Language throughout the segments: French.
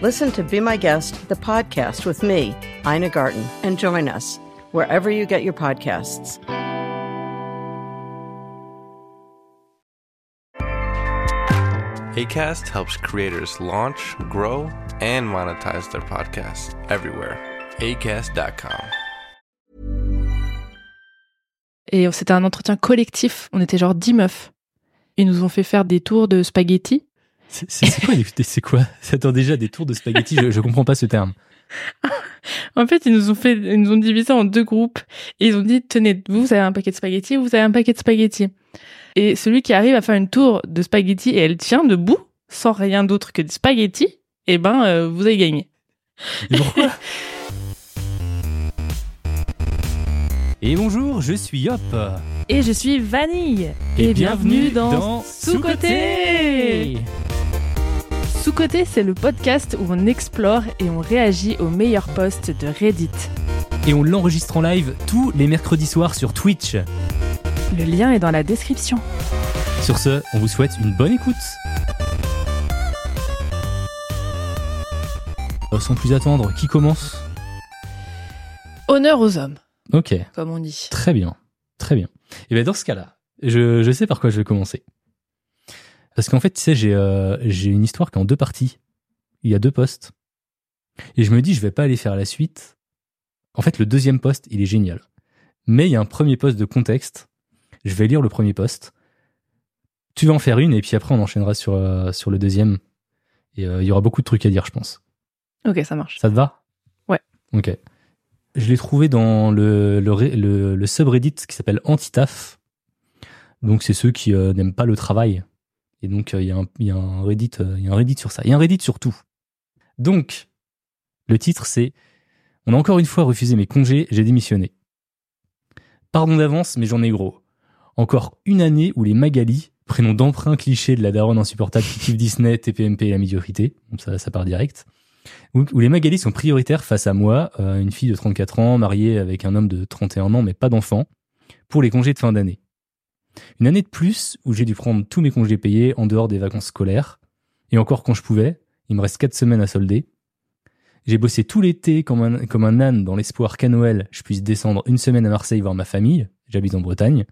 Listen to Be My Guest, the podcast with me, Ina Garten, and join us wherever you get your podcasts. ACAST helps creators launch, grow, and monetize their podcasts everywhere. ACAST.com. Et oh, c'était un entretien collectif. On était genre 10 meufs. Ils nous ont fait faire des tours de spaghettis. C'est quoi, c'est quoi? Attends, déjà, des tours de spaghetti, je, je comprends pas ce terme. En fait, ils nous ont fait, ils nous ont divisé en deux groupes. Et ils ont dit, tenez, vous, avez un paquet de spaghettis, vous avez un paquet de spaghettis. Et celui qui arrive à faire une tour de spaghettis et elle tient debout, sans rien d'autre que des spaghettis, eh ben, euh, vous avez gagné. Mais pourquoi? Et bonjour, je suis Yop. Et je suis Vanille. Et, bienvenue dans, Sous-Côté. Sous-Côté, c'est le podcast où on explore et on réagit aux meilleurs posts de Reddit. Et on l'enregistre en live tous les mercredis soirs sur Twitch. Le lien est dans la description. Sur ce, on vous souhaite une bonne écoute. Euh, Sans plus attendre, qui commence? Honneur aux hommes, Ok, comme on dit. très bien, très bien. Et bien dans ce cas-là, je, je sais par quoi je vais commencer. Parce qu'en fait, tu sais, j'ai euh, j'ai une histoire qui est en deux parties. Il y a deux postes. Et je me dis, je vais pas aller faire la suite. En fait, le deuxième poste, il est génial. Mais il y a un premier poste de contexte. Je vais lire le premier poste. Tu vas en faire une et puis après on enchaînera sur, euh, sur le deuxième. Et euh, il y aura beaucoup de trucs à dire, je pense. Ok, ça marche. Ça te va? Ouais. Ok. Je l'ai trouvé dans le, subreddit qui s'appelle Antitaf. Donc c'est ceux qui euh, n'aiment pas le travail. Et donc euh, il y, a un- Reddit, euh, y a un sur ça. Il y a un Reddit sur tout. Donc le titre c'est On a encore une fois refusé mes congés, j'ai démissionné. Pardon d'avance, mais j'en ai gros. Encore une année où les Magali, prénom d'emprunt cliché de la daronne insupportable qui kiffe Disney, TPMP et la médiocrité, ça part direct, où, les Magali sont prioritaires face à moi, euh, une fille de 34 ans, mariée avec un homme de 31 ans, mais pas d'enfant, pour les congés de fin d'année. Une année de plus où j'ai dû prendre tous mes congés payés en dehors des vacances scolaires, et encore quand je pouvais, il me reste 4 semaines à solder. J'ai bossé tout l'été comme un, comme un âne dans l'espoir qu'à Noël, je puisse descendre une semaine à Marseille voir ma famille, j'habite en Bretagne.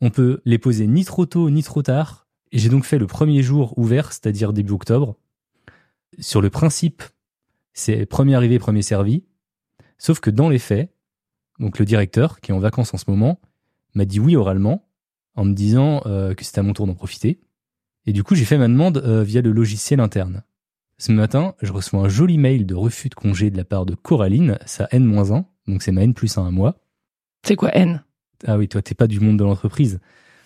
On peut les poser ni trop tôt ni trop tard, et j'ai donc fait le premier jour ouvert, c'est-à-dire début octobre, sur le principe, c'est premier arrivé, premier servi. Sauf que dans les faits, donc le directeur, qui est en vacances en ce moment, m'a dit oui oralement, en me disant euh, que c'était à mon tour d'en profiter. Et du coup, j'ai fait ma demande euh, via le logiciel interne. Ce matin, je reçois un joli mail de refus de congé de la part de Coraline, sa N-1, donc c'est ma N plus 1 à moi. C'est quoi N? Ah oui, toi, t'es pas du monde de l'entreprise.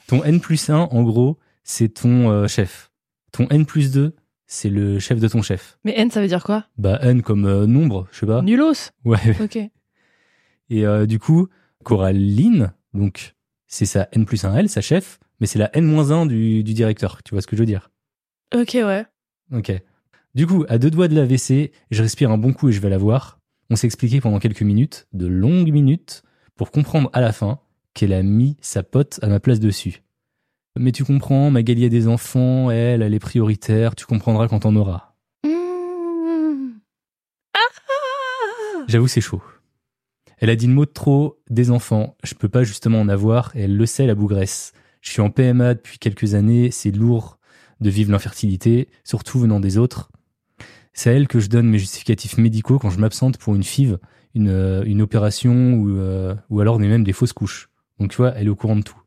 Ton N plus 1, en gros, c'est ton euh, chef. Ton N plus 2, c'est le chef de ton chef. Mais N, ça veut dire quoi? Bah, N comme euh, nombre, je sais pas. Nulos? Ouais. Ok. Et euh, du coup, Coraline, donc, c'est sa N plus 1 L, sa chef, mais c'est la N moins 1 du, du directeur. Tu vois ce que je veux dire? Ok, ouais. Ok. Du coup, à deux doigts de la WC, je respire un bon coup et je vais la voir. On s'est expliqué pendant quelques minutes, de longues minutes, pour comprendre à la fin qu'elle a mis sa pote à ma place dessus. Mais tu comprends, Magali a des enfants, elle, elle est prioritaire, tu comprendras quand on aura. Mmh. Ah J'avoue, c'est chaud. Elle a dit le mot de trop, des enfants, je peux pas justement en avoir, et elle le sait, la bougresse. Je suis en PMA depuis quelques années, c'est lourd de vivre l'infertilité, surtout venant des autres. C'est à elle que je donne mes justificatifs médicaux quand je m'absente pour une FIV, une, euh, une opération ou, euh, ou alors même des fausses couches. Donc tu vois, elle est au courant de tout.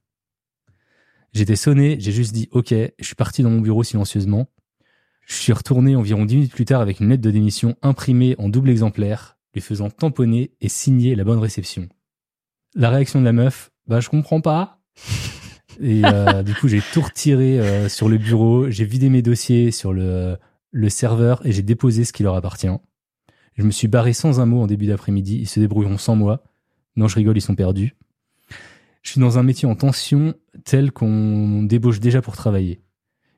J'étais sonné, j'ai juste dit ok, je suis parti dans mon bureau silencieusement. Je suis retourné environ dix minutes plus tard avec une lettre de démission imprimée en double exemplaire, lui faisant tamponner et signer la bonne réception. La réaction de la meuf, bah je comprends pas. Et euh, du coup, j'ai tout retiré euh, sur le bureau, j'ai vidé mes dossiers sur le, le serveur et j'ai déposé ce qui leur appartient. Je me suis barré sans un mot en début d'après-midi, ils se débrouilleront sans moi. Non, je rigole, ils sont perdus. Je suis dans un métier en tension tel qu'on débauche déjà pour travailler.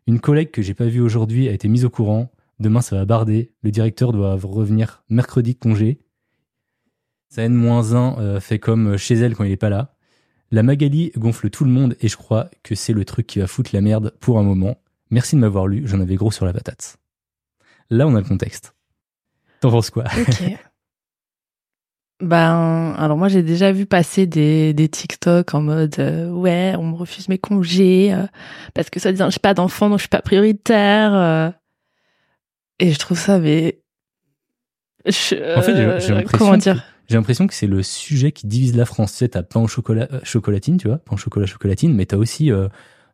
Une collègue que j'ai pas vue aujourd'hui a été mise au courant. Demain, ça va barder. Le directeur doit revenir mercredi de congé. Sa N-1 euh, fait comme chez elle quand il est pas là. La Magali gonfle tout le monde et je crois que c'est le truc qui va foutre la merde pour un moment. Merci de m'avoir lu, j'en avais gros sur la patate. Là, on a le contexte. T'en penses quoi? Ok. Ben, alors moi j'ai déjà vu passer des, des TikTok en mode euh, ouais, on me refuse mes congés euh, parce que ça dit j'ai pas d'enfant donc je suis pas prioritaire. euh. et je trouve ça mais je- En fait, j'ai- euh, l'impression comment que- dire? J'ai l'impression que c'est le sujet qui divise la France. Tu sais, t'as pain au chocolat, euh, chocolatine, tu vois, pain au chocolat, chocolatine, mais t'as aussi euh,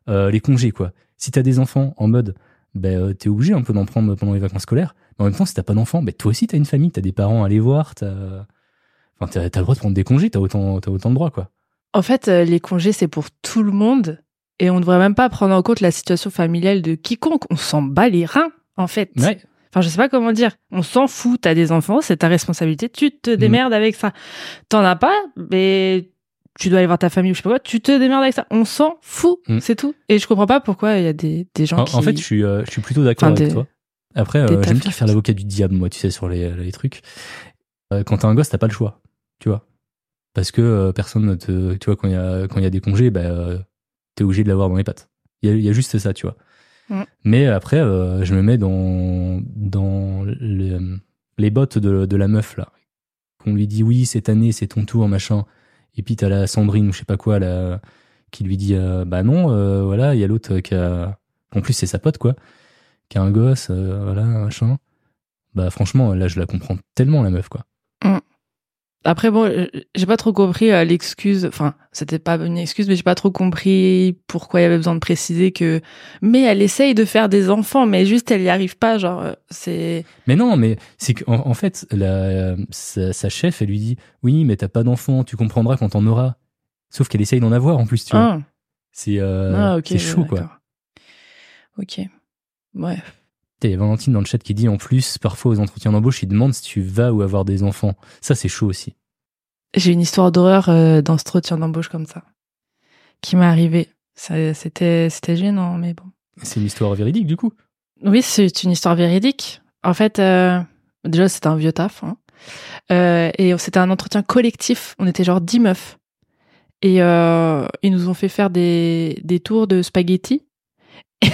euh, les congés, quoi. Si t'as des enfants en mode, ben, euh, t'es obligé un peu d'en prendre pendant les vacances scolaires. Mais en même temps, si t'as pas d'enfants, ben, toi aussi t'as une famille, t'as des parents à aller voir, t'as, enfin, t'as, t'as le droit de prendre des congés, t'as autant, t'as autant de droits, quoi. En fait, euh, les congés c'est pour tout le monde et on ne devrait même pas prendre en compte la situation familiale de quiconque. On s'en bat les reins en fait. Ouais. Enfin, je sais pas comment dire. On s'en fout. T'as des enfants, c'est ta responsabilité. Tu te démerdes avec ça. T'en as pas, mais tu dois aller voir ta famille ou je sais pas quoi. Tu te démerdes avec ça. On s'en fout. Mm. C'est tout. Et je comprends pas pourquoi il y a des, des gens En, qui. en fait, je suis, euh, je suis plutôt d'accord Enfin, avec des- toi. Après, euh, j'aime bien faire l'avocat du diable, moi, tu sais, sur les, les trucs. Euh, quand t'as un gosse, t'as pas le choix, tu vois. Parce que euh, personne ne te, tu vois, quand il y a, quand il y a des congés, bah, euh, t'es obligé de l'avoir dans les pattes. Il y a, il y a juste ça, tu vois. Mais après, euh, je me mets dans, dans le- les bottes de, de la meuf, là. Qu'on lui dit, oui, cette année, c'est ton tour, machin. Et puis t'as la Sandrine ou je sais pas quoi, là, qui lui dit, euh, bah non, euh, voilà, il y a l'autre qui a, en plus c'est sa pote, quoi, qui a un gosse, voilà, machin. Bah franchement, là, je la comprends tellement, la meuf, quoi. Après, bon, euh, j'ai pas trop compris euh, l'excuse. Enfin, c'était pas une excuse, mais j'ai pas trop compris pourquoi il y avait besoin de préciser que. Mais elle essaye de faire des enfants, mais juste elle y arrive pas. Genre, euh, c'est. Mais non, mais c'est qu'en en fait, la, sa, sa chef, elle lui dit Oui, mais t'as pas d'enfant, tu comprendras quand t'en auras. Sauf qu'elle essaye d'en avoir en plus, tu vois. Ah, C'est euh, ah, ouais, chaud, quoi. Ok. Ouais. Il y a Valentine dans le chat qui dit En plus, parfois aux entretiens d'embauche, ils demandent si tu vas ou avoir des enfants. Ça, c'est chaud aussi. J'ai une histoire d'horreur euh, dans ce entretien d'embauche comme ça, qui m'est arrivée. Ça- C'était, c'était gênant, mais bon. C'est une histoire véridique, du coup. Oui, c'est une histoire véridique. En fait, euh, déjà, c'était un vieux taf. hein. Euh, et c'était un entretien collectif. On était genre 10 meufs. Et ils nous ont fait faire des, des tours de spaghettis.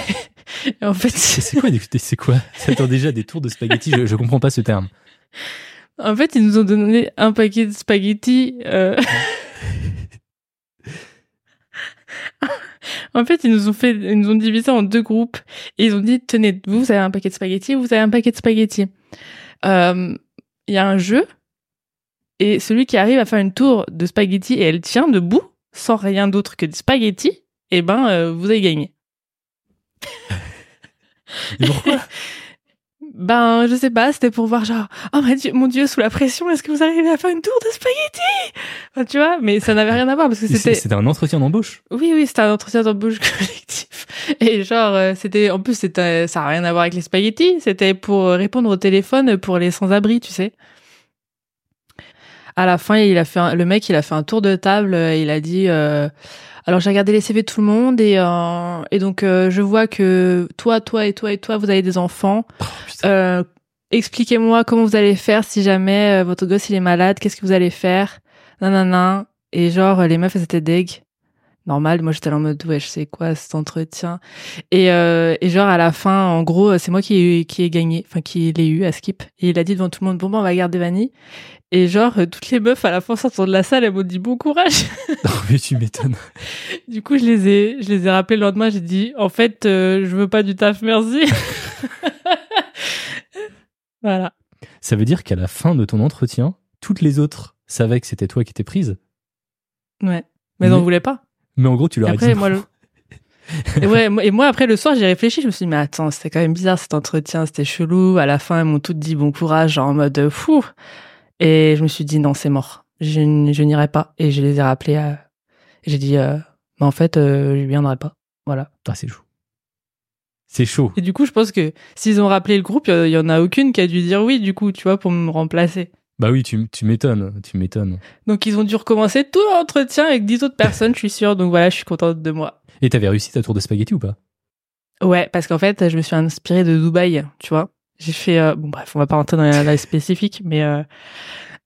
et en fait, C'est quoi, c'est quoi Attends, déjà, des tours de spaghettis, je, je comprends pas ce terme. en fait, ils nous ont donné un paquet de spaghettis. euh. en fait, ils nous ont fait, ils nous ont divisé en deux groupes et ils ont dit tenez, vous, vous avez un paquet de spaghettis, vous avez un paquet de spaghettis. Euh, Il y a un jeu et celui qui arrive à faire une tour de spaghettis et elle tient debout sans rien d'autre que des spaghettis, eh ben, euh, vous avez gagné. Pourquoi? Ben, je sais pas, c'était pour voir genre, oh mon dieu, mon dieu, sous la pression, est-ce que vous arrivez à faire une tour de spaghettis Enfin, tu vois, mais ça n'avait rien à voir parce que c'était, C'était un entretien d'embauche. oui, oui, c'était un entretien d'embauche collectif. Et genre, euh, c'était, en plus, c'était, ça a rien à voir avec les spaghettis, c'était pour répondre au téléphone pour les sans-abri, tu sais. À la fin, il a fait un- le mec, il a fait un tour de table, euh, il a dit, euh, alors j'ai regardé les CV de tout le monde et, euh, et donc euh, je vois que toi, toi et toi et toi, vous avez des enfants. Oh. Euh, expliquez-moi comment vous allez faire si jamais euh, votre gosse il est malade, qu'est-ce que vous allez faire? Nanana. Et genre, les meufs, elles étaient deg. normal. Moi, j'étais en mode, ouais, je sais quoi, cet entretien. Et, euh, et genre, à la fin, en gros, c'est moi qui ai, qui ai gagné, enfin, qui l'ai eu à Skip. Et il a dit devant tout le monde, bon, ben, on va garder Vanille. Et genre, euh, toutes les meufs, à la fin, sortant de la salle, elles m'ont dit bon courage. Non, mais tu m'étonnes. du coup, je les ai, je les ai rappelés le lendemain. J'ai dit, en fait, euh, je veux pas du taf, merci. voilà. Ça veut dire qu'à la fin de ton entretien, toutes les autres savaient que c'était toi qui étais prise? Ouais. Mais, Mais- on voulait pas. Mais en gros, tu leur as dit. moi, le- et, ouais, moi- et moi, après, le soir, j'ai réfléchi. Je me suis dit, mais attends, c'était quand même bizarre cet entretien, c'était chelou. À la fin, elles m'ont toutes dit bon courage, genre en mode euh, fou. Et je me suis dit, non, c'est mort. Je, n'irai pas. Et je les ai rappelés. à- et J'ai dit, euh, mais en fait, euh, je viendrai pas. Voilà. Ah, c'est chaud. C'est chaud. Et du coup, je pense que s'ils ont rappelé le groupe, il y en a aucune qui a dû dire oui, du coup, tu vois, pour me remplacer. Bah oui, tu, tu m'étonnes. Tu m'étonnes. Donc, ils ont dû recommencer tout l'entretien avec 10 autres personnes, je suis sûre. Donc voilà, je suis contente de moi. Et t'avais réussi ta tour de spaghetti ou pas? Ouais, parce qu'en fait, je me suis inspirée de Dubaï, tu vois. J'ai fait, euh, bon bref, on va pas rentrer dans la, la spécifique, mais euh,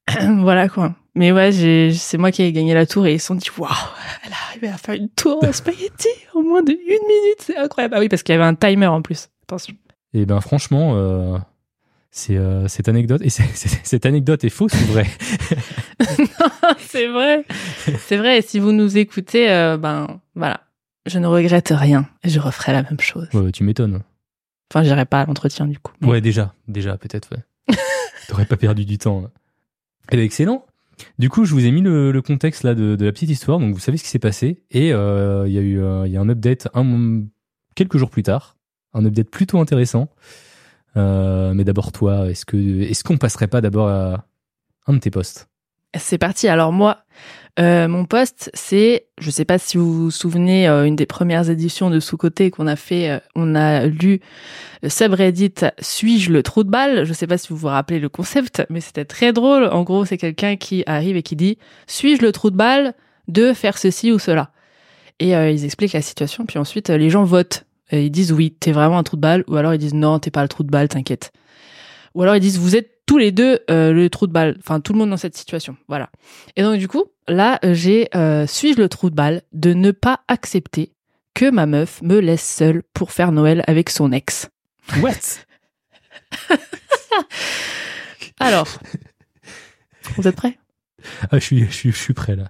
voilà quoi. Mais ouais, j'ai, c'est moi qui ai gagné la tour et ils se sont dit, waouh, elle est arrivée à faire une tour en spaghetti en moins de une minute, c'est incroyable. Ah oui, parce qu'il y avait un timer en plus. Attention. Et ben franchement, euh, c'est cette anecdote et c'est- cette anecdote est fausse ou vraie? C'est vrai, c'est vrai. Et si vous nous écoutez, ben voilà, je ne regrette rien et je referai la même chose. Ouais, Tu m'étonnes. Enfin, j'irai pas à l'entretien du coup. mais- Ouais, déjà, déjà peut-être. Ouais. T'aurais pas perdu du temps. là. Eh ben excellent. Du coup, je vous ai mis le, le contexte là de, de la petite histoire, donc vous savez ce qui s'est passé. Et euh, il y a eu euh, il y a un update un, quelques jours plus tard, un update plutôt intéressant. Euh, mais d'abord toi, est-ce que est-ce qu'on passerait pas d'abord à un de tes postes? C'est parti. Alors moi, euh, mon poste, c'est, je sais pas si vous vous souvenez, euh, une des premières éditions de sous-côté qu'on a fait, euh, on a lu le subreddit Suis-je le trou de balle? Je sais pas si vous vous rappelez le concept, mais c'était très drôle. En gros, c'est quelqu'un qui arrive et qui dit Suis-je le trou de balle de faire ceci ou cela? Et ils expliquent la situation, puis ensuite les gens votent. Et ils disent oui, t'es vraiment un trou de balle, ou alors ils disent non, t'es pas le trou de balle, t'inquiète. Ou alors ils disent vous êtes tous les deux euh, le trou de balle, enfin tout le monde dans cette situation, voilà. Et donc du coup, là, euh, j'ai euh, suis-je le trou de balle de ne pas accepter que ma meuf me laisse seule pour faire Noël avec son ex? What? Alors, vous êtes prêts? Ah, je suis je suis je suis prêt là.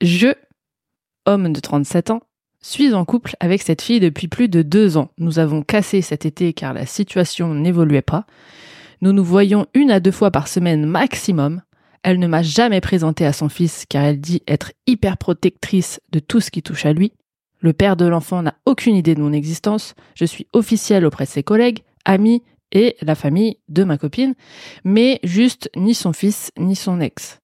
Je, homme de 37 ans, suis en couple avec cette fille depuis plus de deux ans. Nous avons cassé cet été car la situation n'évoluait pas. Nous nous voyons une à deux fois par semaine maximum. Elle ne m'a jamais présenté à son fils car elle dit être hyper protectrice de tout ce qui touche à lui. Le père de l'enfant n'a aucune idée de mon existence. Je suis officielle auprès de ses collègues, amis et la famille de ma copine, mais juste ni son fils ni son ex.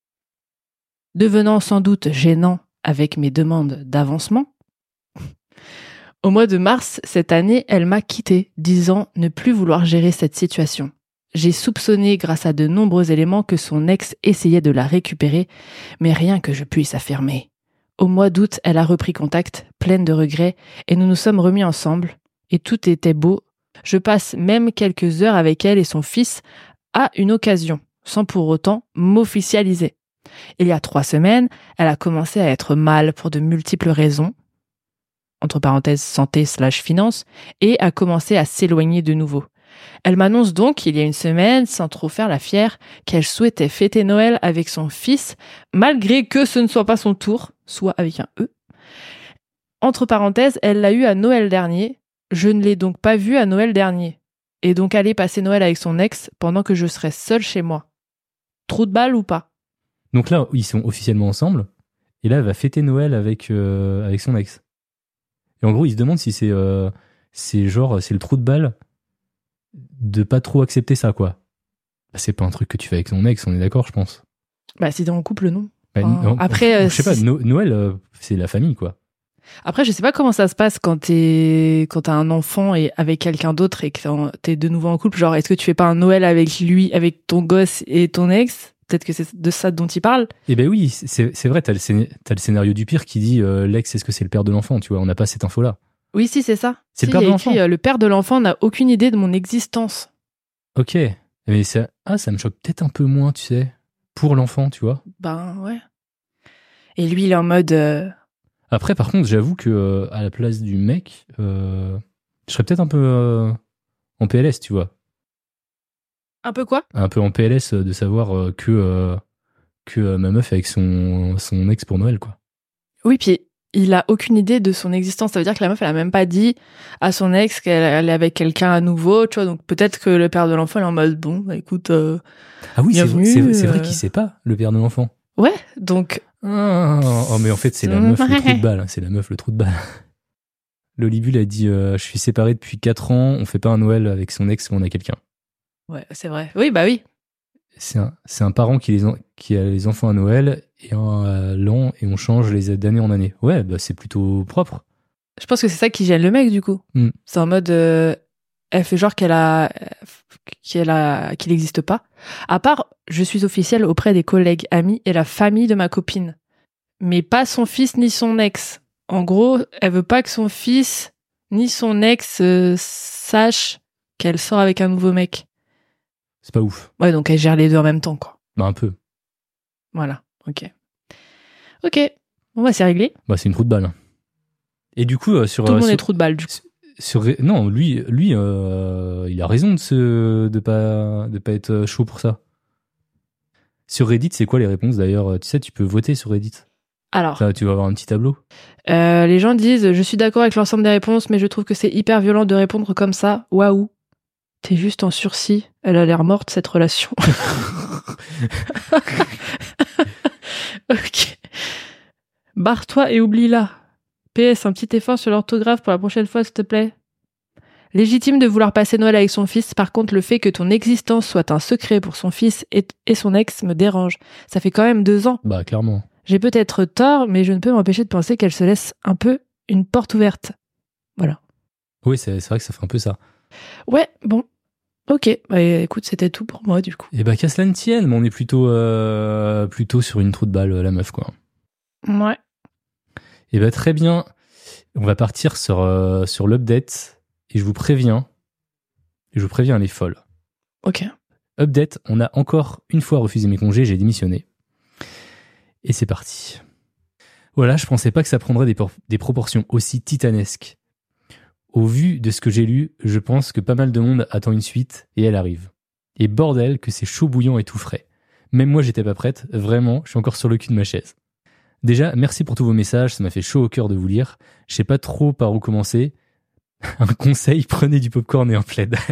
Devenant sans doute gênant avec mes demandes d'avancement, au mois de mars cette année, elle m'a quitté, disant ne plus vouloir gérer cette situation. J'ai soupçonné grâce à de nombreux éléments que son ex essayait de la récupérer, mais rien que je puisse affirmer. Au mois d'août, elle a repris contact, pleine de regrets, et nous nous sommes remis ensemble, et tout était beau. Je passe même quelques heures avec elle et son fils à une occasion, sans pour autant m'officialiser. Il y a trois semaines, elle a commencé à être mal pour de multiples raisons, entre parenthèses santé slash finance, et a commencé à s'éloigner de nouveau. Elle m'annonce donc, il y a une semaine, sans trop faire la fière, qu'elle souhaitait fêter Noël avec son fils, malgré que ce ne soit pas son tour, soit avec un E. Entre parenthèses, elle l'a eu à Noël dernier, je ne l'ai donc pas vu à Noël dernier, et donc aller passer Noël avec son ex pendant que je serais seule chez moi. Trou de balle ou pas? Donc là, ils sont officiellement ensemble. Et là, elle va fêter Noël avec, euh, avec son ex. Et en gros, il se demande si c'est euh, c'est genre, c'est le trou de balle de pas trop accepter ça, quoi. Bah, c'est pas un truc que tu fais avec ton ex, on est d'accord, je pense. Bah, si t'es en couple, non. Bah, Ah. non, Après, euh, je sais pas, No- Noël, euh, c'est la famille, quoi. Après, je sais pas comment ça se passe quand t'es quand t'as un enfant et avec quelqu'un d'autre et que t'es de nouveau en couple. Genre, est-ce que tu fais pas un Noël avec lui, avec ton gosse et ton ex? Peut-être que c'est de ça dont il parle. Eh ben oui, c'est c'est vrai, t'as le, le scénario du pire qui dit euh, l'ex, est-ce que c'est le père de l'enfant, tu vois, on n'a pas cette info-là. Oui, si, c'est ça. C'est Si, le père de l'enfant. euh, le père de l'enfant n'a aucune idée de mon existence. Ok, mais ça, ah, ça me choque peut-être un peu moins, tu sais, pour l'enfant, tu vois. Ben ouais. Et lui, il est en mode. euh, Après, par contre, j'avoue que euh, à la place du mec, je serais peut-être un peu en PLS, tu vois. Un peu quoi? Un peu en PLS euh, de savoir euh, que, euh, que ma meuf est avec son, son ex pour Noël, quoi. Oui, puis il a aucune idée de son existence. Ça veut dire que la meuf, elle a même pas dit à son ex qu'elle elle est avec quelqu'un à nouveau, tu vois. Donc peut-être que le père de l'enfant est en mode bon, bah, écoute, euh, Ah oui, c'est vrai, vrai qu'il sait pas, le père de l'enfant. ouais. Donc Ah, oh, mais en fait, c'est la meuf le trou de balle. C'est la meuf le trou de balle. Lolibule a dit euh, Je suis séparé depuis 4 ans, on fait pas un Noël avec son ex quand on a quelqu'un. Ouais, c'est vrai. Oui, bah oui. C'est un, un parent qui, les en- qui a les enfants à Noël et un à l'an et on change les d'année en année. Ouais, bah c'est plutôt propre. Je pense que c'est ça qui gêne le mec du coup. Hmm. C'est en mode, euh, elle fait genre qu'elle a, qu'elle a, qu'il n'existe pas. À part, je suis officielle auprès des collègues, amis et la famille de ma copine, mais pas son fils ni son ex. En gros, elle veut pas que son fils ni son ex euh, sache qu'elle sort avec un nouveau mec. C'est pas ouf. Ouais, donc elle gère les deux en même temps, quoi. Bah un peu. Voilà. Ok. Ok. Bon, bah, c'est réglé. Bah c'est une trou de balle. Et du coup, euh, sur. Tout le euh, monde sur- est trop de balle, du coup. sur- non, lui, lui euh, il a raison de, se, de, pas, de pas être chaud pour ça. Sur Reddit, c'est quoi les réponses d'ailleurs Tu sais, tu peux voter sur Reddit. Alors. Ça, tu vas avoir un petit tableau. Les gens disent je suis d'accord avec l'ensemble des réponses, mais je trouve que c'est hyper violent de répondre comme ça. Waouh, t'es juste en sursis. Elle a l'air morte cette relation. ok. Barre-toi et oublie-la. PS, un petit effort sur l'orthographe pour la prochaine fois, s'il te plaît. Légitime de vouloir passer Noël avec son fils, par contre, le fait que ton existence soit un secret pour son fils et, et son ex me dérange. Ça fait quand même deux ans. Bah clairement. J'ai peut-être tort, mais je ne peux m'empêcher de penser qu'elle se laisse un peu une porte ouverte. Voilà. Oui, c'est c'est vrai que ça fait un peu ça. Ouais, bon. Ok, bah, écoute, c'était tout pour moi du coup. Et bah qu'à cela ne tienne, mais on est plutôt, euh, plutôt sur une trou de balle, la meuf, quoi. Ouais. Et bah très bien. On va partir sur, euh, sur l'update. Et je vous préviens, je vous préviens, elle est folle. Ok. Update, on a encore une fois refusé mes congés, j'ai démissionné. Et c'est parti. Voilà, je pensais pas que ça prendrait des proportions aussi titanesques. Au vu de ce que j'ai lu, je pense que pas mal de monde attend une suite et elle arrive. Et bordel que c'est chaud bouillant et tout frais. Même moi j'étais pas prête, vraiment, je suis encore sur le cul de ma chaise. Déjà, merci pour tous vos messages, ça m'a fait chaud au cœur de vous lire. Je sais pas trop par où commencer. Un conseil, prenez du popcorn et un plaid.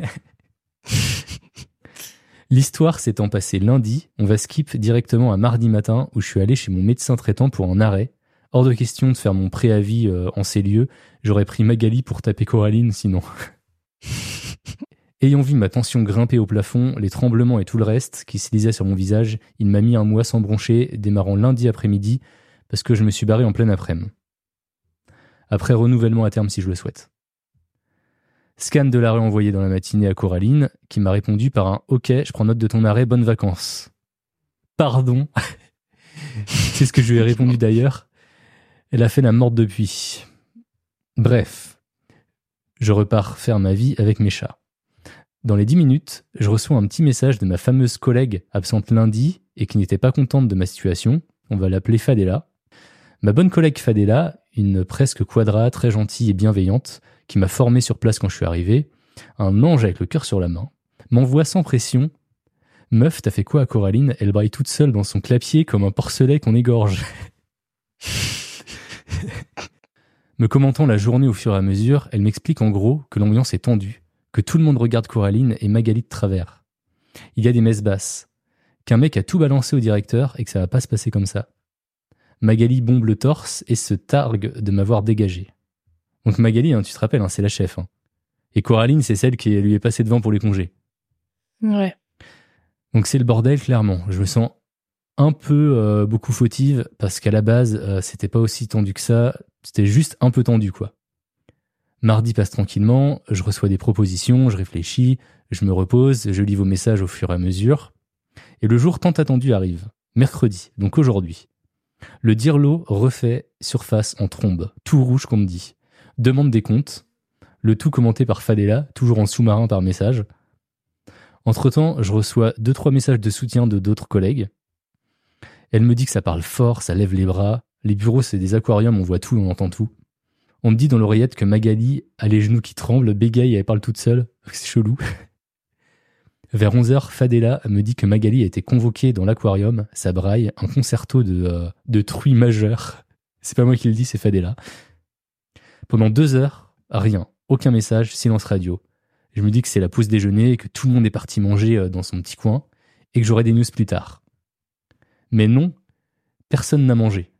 L'histoire s'étant passée lundi, on va skip directement à mardi matin où je suis allé chez mon médecin traitant pour un arrêt. Hors de question de faire mon préavis euh, en ces lieux, j'aurais pris Magali pour taper Coraline sinon. Ayant vu ma tension grimper au plafond, les tremblements et tout le reste qui se lisait sur mon visage, il m'a mis un mois sans broncher, démarrant lundi après-midi, parce que je me suis barré en pleine après-midi. Après renouvellement à terme si je le souhaite. Scan de l'arrêt envoyé dans la matinée à Coraline, qui m'a répondu par un OK, je prends note de ton arrêt, bonnes vacances. Pardon. C'est ce que je lui ai répondu d'ailleurs. Elle a fait la morte depuis. Bref. Je repars faire ma vie avec mes chats. Dans les dix minutes, je reçois un petit message de ma fameuse collègue absente lundi et qui n'était pas contente de ma situation. On va l'appeler Fadela. Ma bonne collègue Fadela, une presque quadra très gentille et bienveillante, qui m'a formé sur place quand je suis arrivé, un ange avec le cœur sur la main, m'envoie sans pression Meuf, t'as fait quoi à Coraline? Elle braille toute seule dans son clapier comme un porcelet qu'on égorge. Me commentant la journée au fur et à mesure, elle m'explique en gros que l'ambiance est tendue, que tout le monde regarde Coraline et Magali de travers. Il y a des messes basses, qu'un mec a tout balancé au directeur et que ça va pas se passer comme ça. Magali bombe le torse et se targue de m'avoir dégagé. Donc Magali, hein, tu te rappelles, hein, c'est la chef. hein. Et Coraline, c'est celle qui lui est passée devant pour les congés. Ouais. Donc c'est le bordel, clairement. Je me sens un peu euh, beaucoup fautive parce qu'à la base, euh, c'était pas aussi tendu que ça. C'était juste un peu tendu, quoi. Mardi passe tranquillement, je reçois des propositions, je réfléchis, je me repose, je lis vos messages au fur et à mesure. Et le jour tant attendu arrive. Mercredi, donc aujourd'hui. Le dirlo refait surface en trombe, tout rouge qu'on me dit. Demande des comptes, le tout commenté par Fadela, toujours en sous-marin par message. Entre-temps, je reçois deux trois messages de soutien de d'autres collègues. Elle me dit que ça parle fort, ça lève les bras, Les bureaux, c'est des aquariums, on voit tout, on entend tout. On me dit dans l'oreillette que Magali a les genoux qui tremblent, bégaye et elle parle toute seule. C'est chelou. Vers 11h, Fadela me dit que Magali a été convoquée dans l'aquarium, ça braille, un concerto de, euh, de truie majeure. C'est pas moi qui le dis, c'est Fadela. Pendant deux heures, rien, aucun message, silence radio. Je me dis que c'est la pause déjeuner, que tout le monde est parti manger euh, dans son petit coin, et que j'aurai des news plus tard. Mais non, personne n'a mangé.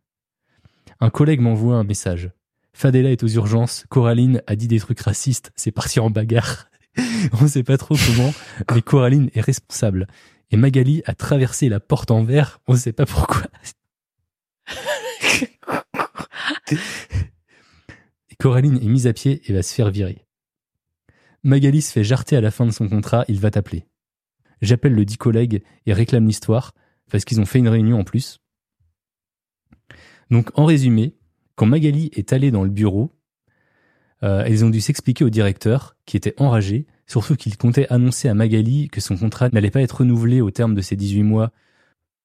Un collègue m'envoie un message. Fadela est aux urgences, Coraline a dit des trucs racistes, c'est parti en bagarre. On sait pas trop comment, mais Coraline est responsable. Et Magali a traversé la porte en verre, on sait pas pourquoi. et Coraline est mise à pied et va se faire virer. Magali se fait jarter à la fin de son contrat, il va t'appeler. J'appelle le dit collègue et réclame l'histoire, parce qu'ils ont fait une réunion en plus. Donc en résumé, quand Magali est allée dans le bureau, euh, elles ont dû s'expliquer au directeur, qui était enragé, surtout qu'il comptait annoncer à Magali que son contrat n'allait pas être renouvelé au terme de ces 18 mois.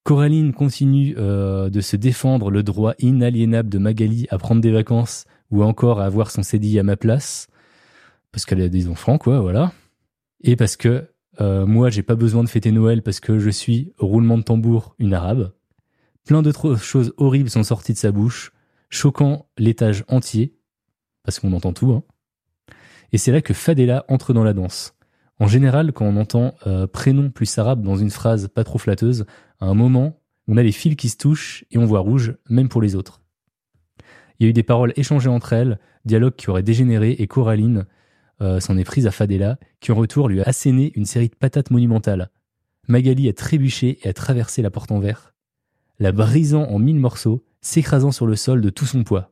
Coraline continue euh, de se défendre le droit inaliénable de Magali à prendre des vacances ou encore à avoir son CDI à ma place, parce qu'elle a des enfants, quoi, voilà. Et parce que euh, moi, j'ai pas besoin de fêter Noël parce que je suis, roulement de tambour, une arabe. Plein d'autres choses horribles sont sorties de sa bouche, choquant l'étage entier, parce qu'on entend tout. Hein. Et c'est là que Fadela entre dans la danse. En général, quand on entend euh, prénom plus arabe dans une phrase pas trop flatteuse, à un moment, on a les fils qui se touchent et on voit rouge, même pour les autres. Il y a eu des paroles échangées entre elles, dialogue qui aurait dégénéré et Coraline euh, s'en est prise à Fadela, qui en retour lui a asséné une série de patates monumentales. Magali a trébuché et a traversé la porte en verre, la brisant en mille morceaux, s'écrasant sur le sol de tout son poids.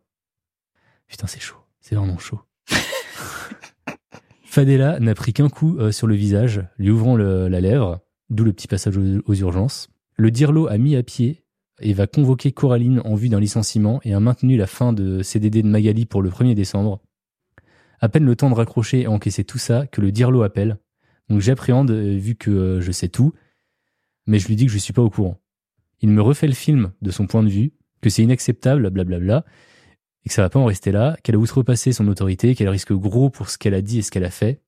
Putain, c'est chaud, c'est vraiment chaud. Fadela n'a pris qu'un coup euh, sur le visage, lui ouvrant la lèvre, d'où le petit passage aux, urgences. Le dirlo a mis à pied et va convoquer Coraline en vue d'un licenciement et a maintenu la fin de CDD de Magali pour le 1er décembre. À peine le temps de raccrocher et encaisser tout ça que le dirlo appelle. Donc j'appréhende euh, vu que euh, je sais tout, mais je lui dis que je suis pas au courant. Il me refait le film de son point de vue, que c'est inacceptable, blablabla, et que ça va pas en rester là, qu'elle a outrepassé son autorité, qu'elle risque gros pour ce qu'elle a dit et ce qu'elle a fait.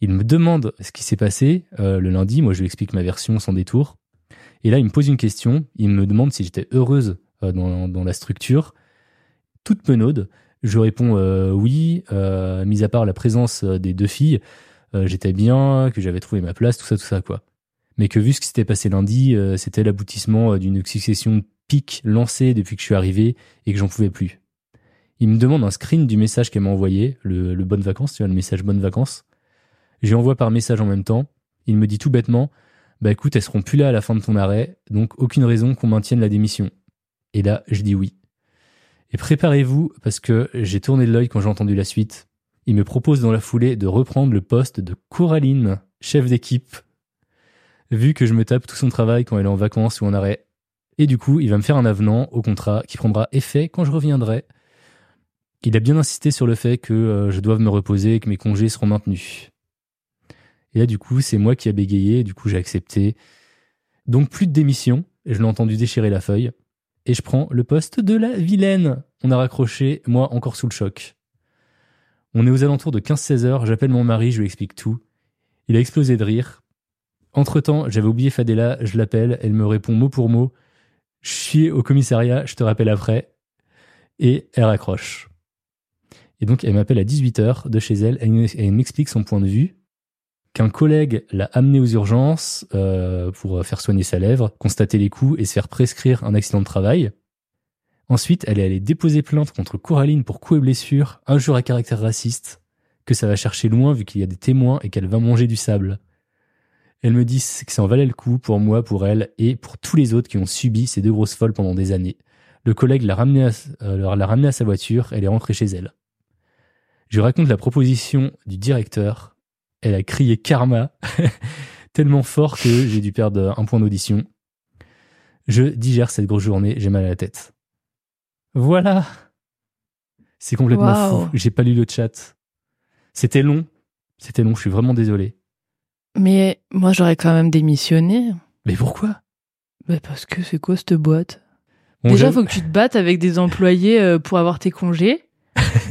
Il me demande ce qui s'est passé euh, le lundi, moi je lui explique ma version sans détour. Et là, il me pose une question, il me demande si j'étais heureuse dans, la structure, toute penaude, je réponds euh, oui, euh, mis à part la présence euh, des deux filles, j'étais bien, que j'avais trouvé ma place, tout ça, tout ça, quoi. Mais que vu ce qui s'était passé lundi, c'était l'aboutissement d'une succession de pics lancés depuis que je suis arrivé et que j'en pouvais plus. Il me demande un screen du message qu'elle m'a envoyé, le, le bonne vacances, tu vois, le message bonne vacances. J'y envoie par message en même temps. Il me dit tout bêtement, bah écoute, elles seront plus là à la fin de ton arrêt, donc aucune raison qu'on maintienne la démission. Et là, je dis oui. Et préparez-vous parce que j'ai tourné de l'œil quand j'ai entendu la suite. Il me propose dans la foulée de reprendre le poste de Coraline, chef d'équipe, vu que je me tape tout son travail quand elle est en vacances ou en arrêt. Et du coup, il va me faire un avenant au contrat qui prendra effet quand je reviendrai. Il a bien insisté sur le fait que euh, je doive me reposer et que mes congés seront maintenus. Et là, du coup, c'est moi qui a bégayé, du coup, j'ai accepté. Donc, plus de démission, je l'ai entendu déchirer la feuille et je prends le poste de la vilaine. On a raccroché, moi encore sous le choc. On est aux alentours de 15-16 heures, j'appelle mon mari, je lui explique tout. Il a explosé de rire. Entre-temps, j'avais oublié Fadela, je l'appelle, elle me répond mot pour mot. Je suis au commissariat, je te rappelle après. Et elle raccroche. Et donc, elle m'appelle à 18h de chez elle, elle m'explique son point de vue qu'un collègue l'a amené aux urgences euh, pour faire soigner sa lèvre, constater les coups et se faire prescrire un accident de travail. Ensuite, elle est allée déposer plainte contre Coraline pour coups et blessures, injures à caractère raciste, que ça va chercher loin vu qu'il y a des témoins et qu'elle va manger du sable. Elle me dit que ça en valait le coup pour moi, pour elle et pour tous les autres qui ont subi ces deux grosses folles pendant des années. Le collègue l'a ramenée euh, ramené à sa voiture, elle est rentrée chez elle. Je raconte la proposition du directeur elle a crié karma tellement fort que j'ai dû perdre un point d'audition. Je digère cette grosse journée, j'ai mal à la tête. Voilà. C'est complètement fou. J'ai pas lu le chat. C'était long. C'était long, je suis vraiment désolé. Mais moi j'aurais quand même démissionné. Mais pourquoi? Mais parce que c'est quoi cette boîte? Bon, Déjà, faut que tu te battes avec des employés euh, pour avoir tes congés.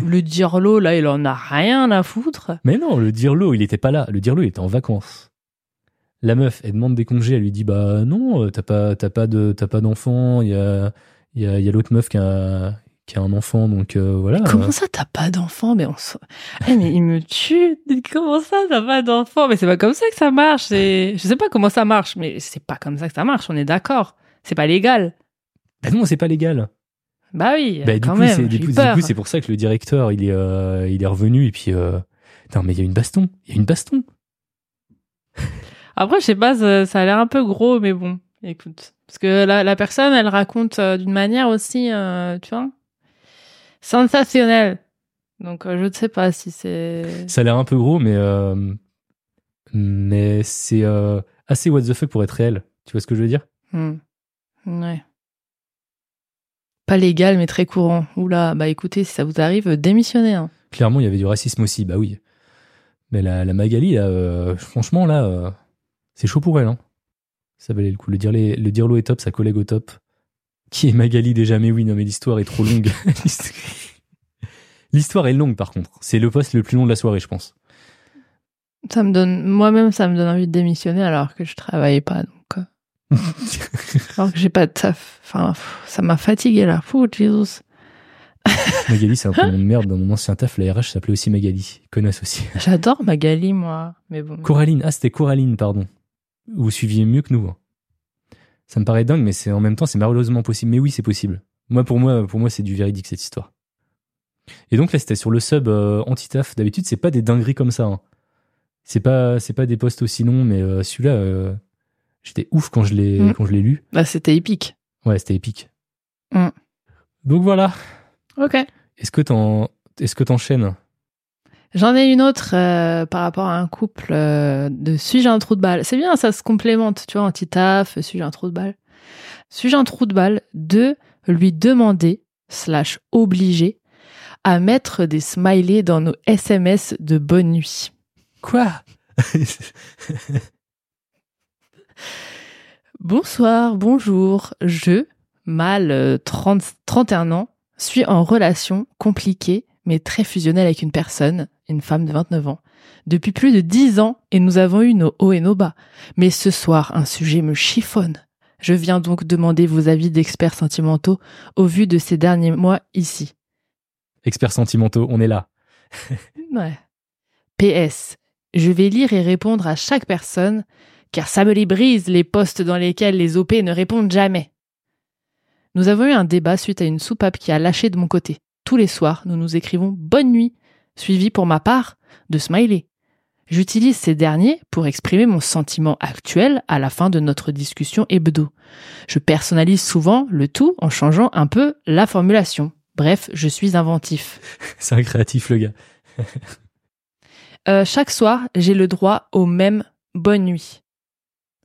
Le dirlo, là, il en a rien à foutre. Mais non, le dirlo, il était pas là. Le dirlo, il était en vacances. La meuf, elle demande des congés, elle lui dit bah non, euh, t'as pas, t'as pas de, t'as pas d'enfant. Il y a, y a, y a l'autre meuf qui a, qui a un enfant, donc euh, voilà. Comment ça, t'as pas d'enfant? Mais on Eh, mais il me tue. Comment ça, t'as pas d'enfant? Mais c'est pas comme ça que ça marche. Je sais pas comment ça marche, mais c'est pas comme ça que ça marche. On est d'accord. C'est pas légal. Bah non, c'est pas légal. Bah oui. Bah, du quand coup, même. c'est, du j'ai coup, eu du peur. coup, c'est pour ça que le directeur, il est, euh, il est revenu et puis. Euh... Non, mais il y a une baston. Il y a une baston. Après, je sais pas, ça, ça a l'air un peu gros, mais bon, écoute. Parce que la, la personne, elle raconte euh, d'une manière aussi, euh, tu vois, sensationnelle. Donc, euh, je ne sais pas si c'est... Ça a l'air un peu gros, mais euh, mais c'est euh, assez what the fuck pour être réel. Tu vois ce que je veux dire? Hmm. Ouais. Pas légal, mais très courant. Oula, bah écoutez, si ça vous arrive, démissionnez. Hein. Clairement, il y avait du racisme aussi. Bah oui. Mais la, la Magali, là, euh, franchement, là, euh, c'est chaud pour elle. Hein. Ça valait le coup. Le, dire, le dirlo est top, sa collègue au top. Qui est Magali déjà? Mais oui, non, mais l'histoire est trop longue. l'histoire est longue, par contre. C'est le poste le plus long de la soirée, je pense. Ça me donne, moi-même, ça me donne envie de démissionner alors que je travaillais pas, donc. alors que j'ai pas de taf. Enfin, ça m'a fatigué là. Fou, Jesus. Magali, c'est un prénom de merde. Dans mon ancien taf, la RH s'appelait aussi Magali. Connasse aussi. J'adore Magali, moi. Mais bon. Coraline. Ah, c'était Coraline, pardon. Vous suiviez mieux que nous. hein. Ça me paraît dingue, mais c'est en même temps, c'est malheureusement possible. Mais oui, c'est possible. Moi, pour moi, pour moi, c'est du véridique cette histoire. Et donc là, c'était sur le sub euh, anti-taf. D'habitude, c'est pas des dingueries comme ça. hein. C'est pas, c'est pas des posts aussi longs, mais euh, celui-là, euh, j'étais ouf quand je l'ai, Mm. quand je l'ai lu. Bah, c'était épique. Ouais, c'était épique. Mm. Donc voilà. Ok. Est-ce que t'en, est-ce que t'enchaînes? J'en ai une autre euh, par rapport à un couple euh, de suis-je un trou de balle? C'est bien, ça se complémente, tu vois, anti-taf, suis-je un trou de balle? Suis-je un trou de balle de lui demander, slash obliger, à mettre des smileys dans nos SMS de bonne nuit? Quoi? Bonsoir, bonjour, je, mâle euh, 30, 31 ans, suis en relation compliquée mais très fusionnelle avec une personne, une femme de 29 ans, depuis plus de 10 ans et nous avons eu nos hauts et nos bas. Mais ce soir, un sujet me chiffonne. Je viens donc demander vos avis d'experts sentimentaux au vu de ces derniers mois ici. Experts sentimentaux, on est là. Ouais. PS. Je vais lire et répondre à chaque personne, car ça me les brise les postes dans lesquels les OP ne répondent jamais. Nous avons eu un débat suite à une soupape qui a lâché de mon côté. Tous les soirs, nous nous écrivons bonne nuit, suivi pour ma part de smiley. J'utilise ces derniers pour exprimer mon sentiment actuel à la fin de notre discussion hebdo. Je personnalise souvent le tout en changeant un peu la formulation. Bref, je suis inventif. C'est un créatif, le gars. Euh, chaque soir, j'ai le droit au même bonne nuit.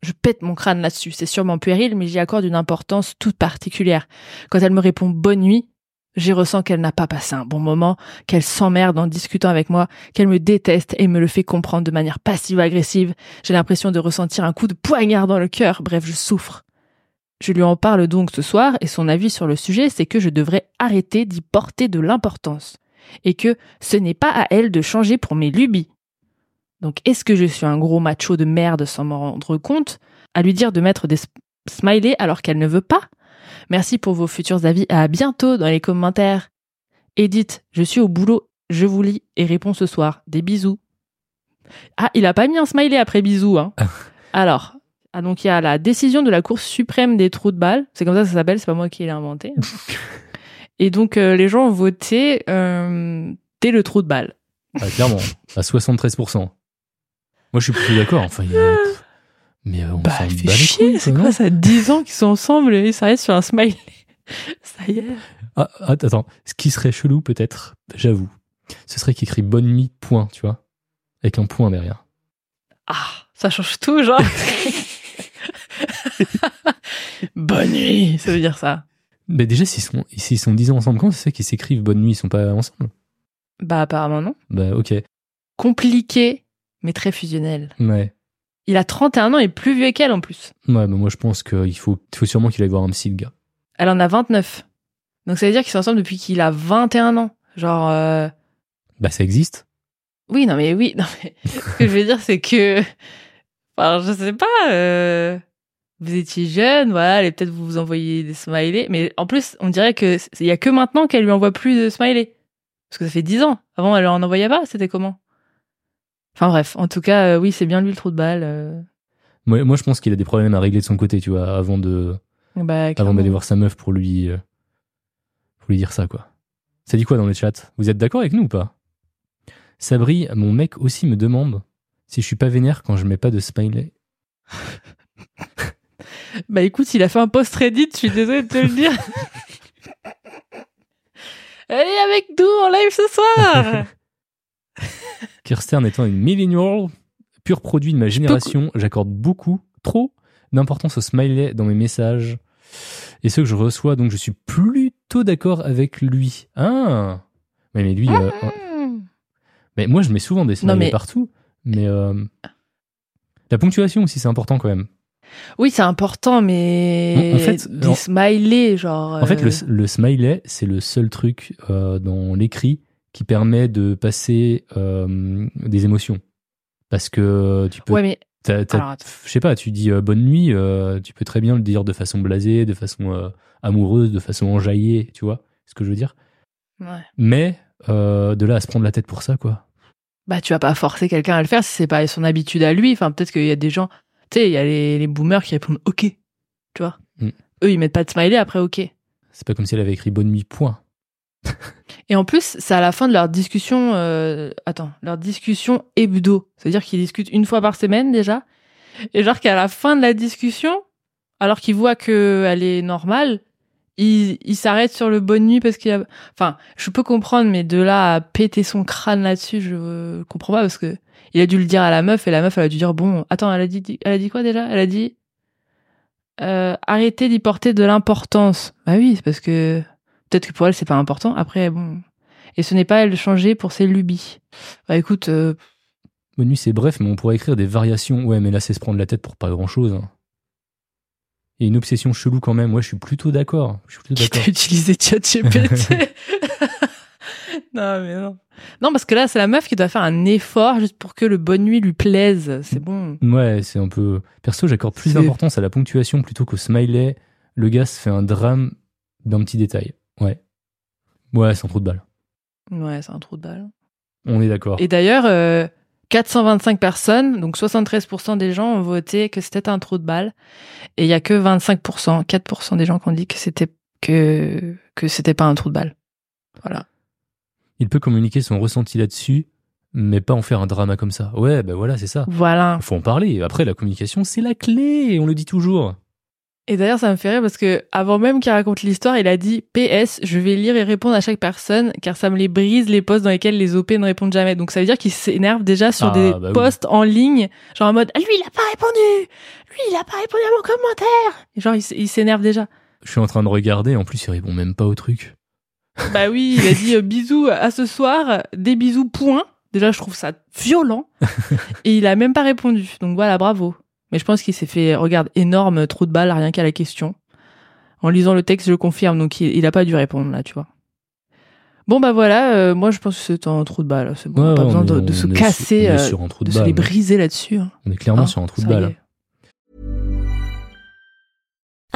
Je pète mon crâne là-dessus. C'est sûrement puéril, mais j'y accorde une importance toute particulière. Quand elle me répond bonne nuit, j'y ressens qu'elle n'a pas passé un bon moment, qu'elle s'emmerde en discutant avec moi, qu'elle me déteste et me le fait comprendre de manière passive-agressive. J'ai l'impression de ressentir un coup de poignard dans le cœur. Bref, je souffre. Je lui en parle donc ce soir et son avis sur le sujet, c'est que je devrais arrêter d'y porter de l'importance et que ce n'est pas à elle de changer pour mes lubies. Donc est-ce que je suis un gros macho de merde sans m'en rendre compte à lui dire de mettre des smileys alors qu'elle ne veut pas? Merci pour vos futurs avis à bientôt dans les commentaires. Edith, je suis au boulot, je vous lis et réponds ce soir. Des bisous. Ah, il a pas mis un smiley après bisous, hein. Alors, ah donc il y a la décision de la Cour suprême des trous de balles. C'est comme ça que ça s'appelle, c'est pas moi qui l'ai inventé. et donc euh, les gens ont voté euh, dès le trou de balle. Ah, clairement, à 73%. Moi, je suis plutôt d'accord. Enfin, il y a- pff, mais euh, on Bah, s'en bat chier, c'est quoi, ça 10 ans qu'ils sont ensemble et ça reste sur un smiley. ça y est. Ah, att- attends, ce qui serait chelou, peut-être, j'avoue, ce serait qu'écrit bonne nuit, point, tu vois, avec un point derrière. Ah, ça change tout, genre. Bonne nuit, ça veut dire ça. Mais déjà, s'ils sont, s'ils sont 10 ans ensemble, comment c'est ça qu'ils s'écrivent bonne nuit, ils sont pas ensemble? Bah apparemment non. Bah, ok. Compliqué, mais très fusionnel. Ouais. Il a 31 ans et plus vieux qu'elle en plus. Ouais, bah, moi, je pense qu'il faut, il faut sûrement qu'il aille voir un psy, le gars. Elle en a 29. Donc ça veut dire qu'ils sont ensemble depuis qu'il a 21 ans. Genre, euh, Bah, ça existe. oui, non mais oui, non mais ce que je veux dire c'est que, enfin, je sais pas, euh, vous étiez jeune, voilà, et peut-être vous vous envoyez des smileys, mais en plus on dirait que il y a que maintenant qu'elle lui envoie plus de smileys, parce que ça fait 10 ans. Avant elle en envoyait pas, c'était comment? Enfin bref, en tout cas, euh, oui, c'est bien lui le trou de balle. euh, Moi, moi je pense qu'il a des problèmes à régler de son côté, tu vois, avant de, bah, avant clairement. d'aller voir sa meuf pour lui, euh, pour lui dire ça, quoi. Ça dit quoi dans le chat? Vous êtes d'accord avec nous ou pas? Sabri, mon mec aussi me demande si je suis pas vénère quand je mets pas de smiley. Bah écoute, il a fait un post Reddit, je suis désolée de te le dire. Elle est avec nous en live ce soir. Kirsten étant une millennial, pur produit de ma génération, j'accorde beaucoup, trop, d'importance au smiley dans mes messages et ceux que je reçois, donc je suis plutôt d'accord avec lui. Ah Mais, mais lui, euh, mais moi je mets souvent des smileys mais- partout, mais euh, la ponctuation aussi c'est important quand même. Oui, c'est important, mais En- fait, des en- smileys, genre. En fait, euh, le, le smiley, c'est le seul truc euh, dans l'écrit qui permet de passer euh, des émotions. Parce que tu peux Ouais, mais je sais pas, tu dis euh, bonne nuit, euh, tu peux très bien le dire de façon blasée, de façon amoureuse, de façon enjaillée, tu vois ce que je veux dire? ouais. Mais de là à se prendre la tête pour ça, quoi. bah tu vas pas forcer quelqu'un à le faire si c'est pas son habitude à lui. Enfin, peut-être qu'il y a des gens, tu sais, il y a les, les boomers qui répondent OK, tu vois. Mm. Eux, ils mettent pas de smiley après OK. C'est pas comme si elle avait écrit bonne nuit, point. Et en plus, c'est à la fin de leur discussion, euh, attends, leur discussion hebdo. C'est-à-dire qu'ils discutent une fois par semaine déjà. Et genre qu'à la fin de la discussion, alors qu'ils voient qu'elle est normale, ils s'arrêtent sur le bonne nuit parce qu'il a, enfin, je peux comprendre, mais de là à péter son crâne là-dessus, je euh, comprends pas parce que il a dû le dire à la meuf et la meuf elle a dû dire bon, attends, elle a dit, elle a dit quoi déjà? Elle a dit euh, arrêtez d'y porter de l'importance. Bah oui, c'est parce que peut-être que pour elle c'est pas important. Après bon, et ce n'est pas à elle de changer pour ses lubies. Bah écoute, euh, Bonne nuit, c'est bref, mais on pourrait écrire des variations. Ouais, mais là, c'est se prendre la tête pour pas grand-chose. Il y a une obsession chelou quand même. Ouais, je suis plutôt d'accord. Je suis plutôt d'accord. utilisé ChatGPT Non mais non. Non parce que là c'est la meuf qui doit faire un effort juste pour que le bonne nuit lui plaise. C'est bon. Ouais, c'est un peu. Perso, j'accorde plus d'importance à la ponctuation plutôt qu'au smiley. Le gars se fait un drame d'un petit détail. Ouais. Ouais, c'est un trou de balle. Ouais, c'est un trou de balle. On est d'accord. Et d'ailleurs, euh, 425 personnes, donc 73% des gens ont voté que c'était un trou de balle. Et il y a que 25%, 4% des gens qui ont dit que c'était que que c'était pas un trou de balle. Voilà. Il peut communiquer son ressenti là-dessus, mais pas en faire un drama comme ça. Ouais, ben voilà, c'est ça. Voilà. Faut en parler. Après, la communication, c'est la clé. On le dit toujours. Et d'ailleurs, ça me fait rire parce que avant même qu'il raconte l'histoire, il a dit PS, je vais lire et répondre à chaque personne car ça me les brise les posts dans lesquels les OP ne répondent jamais. Donc ça veut dire qu'il s'énerve déjà sur Ah, des bah oui. posts en ligne, genre en mode Ah, lui il a pas répondu, lui il a pas répondu à mon commentaire. Et genre il s'énerve déjà. Je suis en train de regarder. En plus, il répond même pas au truc. Bah oui, il a dit euh, bisous à ce soir, des bisous point. Déjà je trouve ça violent et il a même pas répondu. Donc voilà, bravo. Mais je pense qu'il s'est fait regarde énorme trou de balle rien qu'à la question. En lisant le texte, je le confirme, donc il, il a pas dû répondre là, tu vois. Bon bah voilà, euh, moi je pense que c'est un trou de balle, c'est bon, Ouais, pas besoin de, est- de se casser, sur- euh, sur un trou de se les briser là-dessus. hein. On est clairement Hein, sur un trou de balle.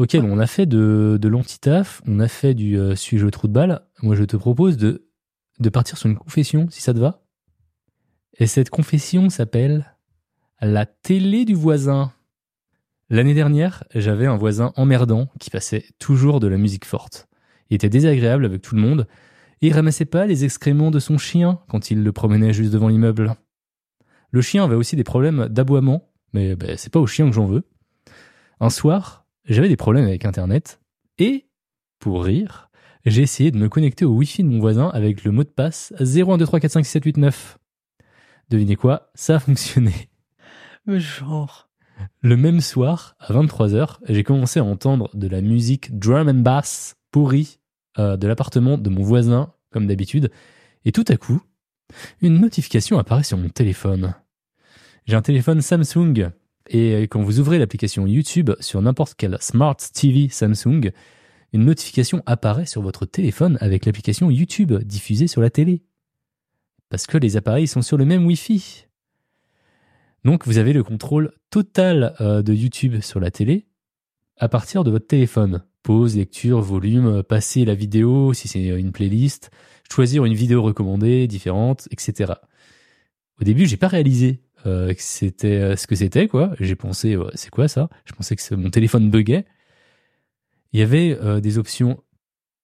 Ok, bon, on a fait de, de l'anti-taf, on a fait du euh, suis-je le trou de balle. Moi, je te propose de, de partir sur une confession, si ça te va. Et cette confession s'appelle la télé du voisin. L'année dernière, j'avais un voisin emmerdant qui passait toujours de la musique forte. Il était désagréable avec tout le monde et il ramassait pas les excréments de son chien quand il le promenait juste devant l'immeuble. Le chien avait aussi des problèmes d'aboiement, mais ben, c'est pas au chien que j'en veux. Un soir, j'avais des problèmes avec Internet et, pour rire, j'ai essayé de me connecter au Wi-Fi de mon voisin avec le mot de passe 0123456789. Devinez quoi? Ça a fonctionné. Mais genre. Le même soir, à 23h, j'ai commencé à entendre de la musique drum and bass pourrie euh, de l'appartement de mon voisin, comme d'habitude, et tout à coup, une notification apparaît sur mon téléphone. J'ai un téléphone Samsung, et quand vous ouvrez l'application YouTube sur n'importe quel Smart TV Samsung, une notification apparaît sur votre téléphone avec l'application YouTube diffusée sur la télé. Parce que les appareils sont sur le même Wi-Fi. Donc vous avez le contrôle total euh, de YouTube sur la télé à partir de votre téléphone. Pause, lecture, volume, passer la vidéo si c'est une playlist, choisir une vidéo recommandée différente, etc. Au début, j'ai pas réalisé euh, que c'était euh, ce que c'était quoi. J'ai pensé c'est quoi ça? Je pensais que mon téléphone buguait. Il y avait des options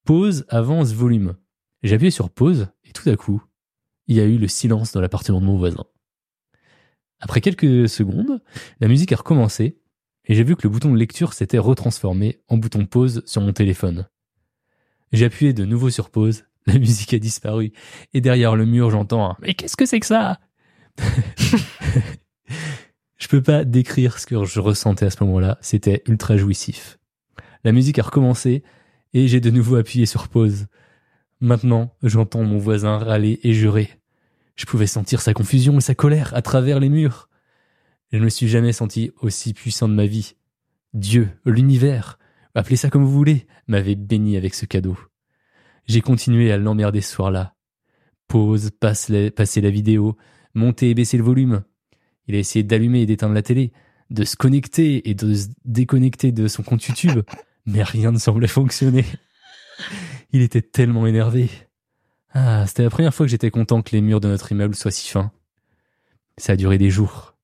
pause, avance, volume. J'ai appuyé sur pause et tout à coup, il y a eu le silence dans l'appartement de mon voisin. Après quelques secondes, la musique a recommencé et j'ai vu que le bouton de lecture s'était retransformé en bouton pause sur mon téléphone. J'ai appuyé de nouveau sur pause, la musique a disparu et derrière le mur j'entends un Mais qu'est-ce que c'est que ça? Je peux pas décrire ce que je ressentais à ce moment-là, c'était ultra jouissif. La musique a recommencé et j'ai de nouveau appuyé sur pause. Maintenant, j'entends mon voisin râler et jurer. Je pouvais sentir sa confusion et sa colère à travers les murs. Je ne me suis jamais senti aussi puissant de ma vie. Dieu, l'univers, appelez ça comme vous voulez, m'avait béni avec ce cadeau. J'ai continué à l'emmerder ce soir-là. Pause, passe passer la vidéo, monter et baisser le volume. Il a essayé d'allumer et d'éteindre la télé, de se connecter et de se déconnecter de son compte YouTube, mais rien ne semblait fonctionner. Il était tellement énervé. Ah, c'était la première fois que j'étais content que les murs de notre immeuble soient si fins. Ça a duré des jours.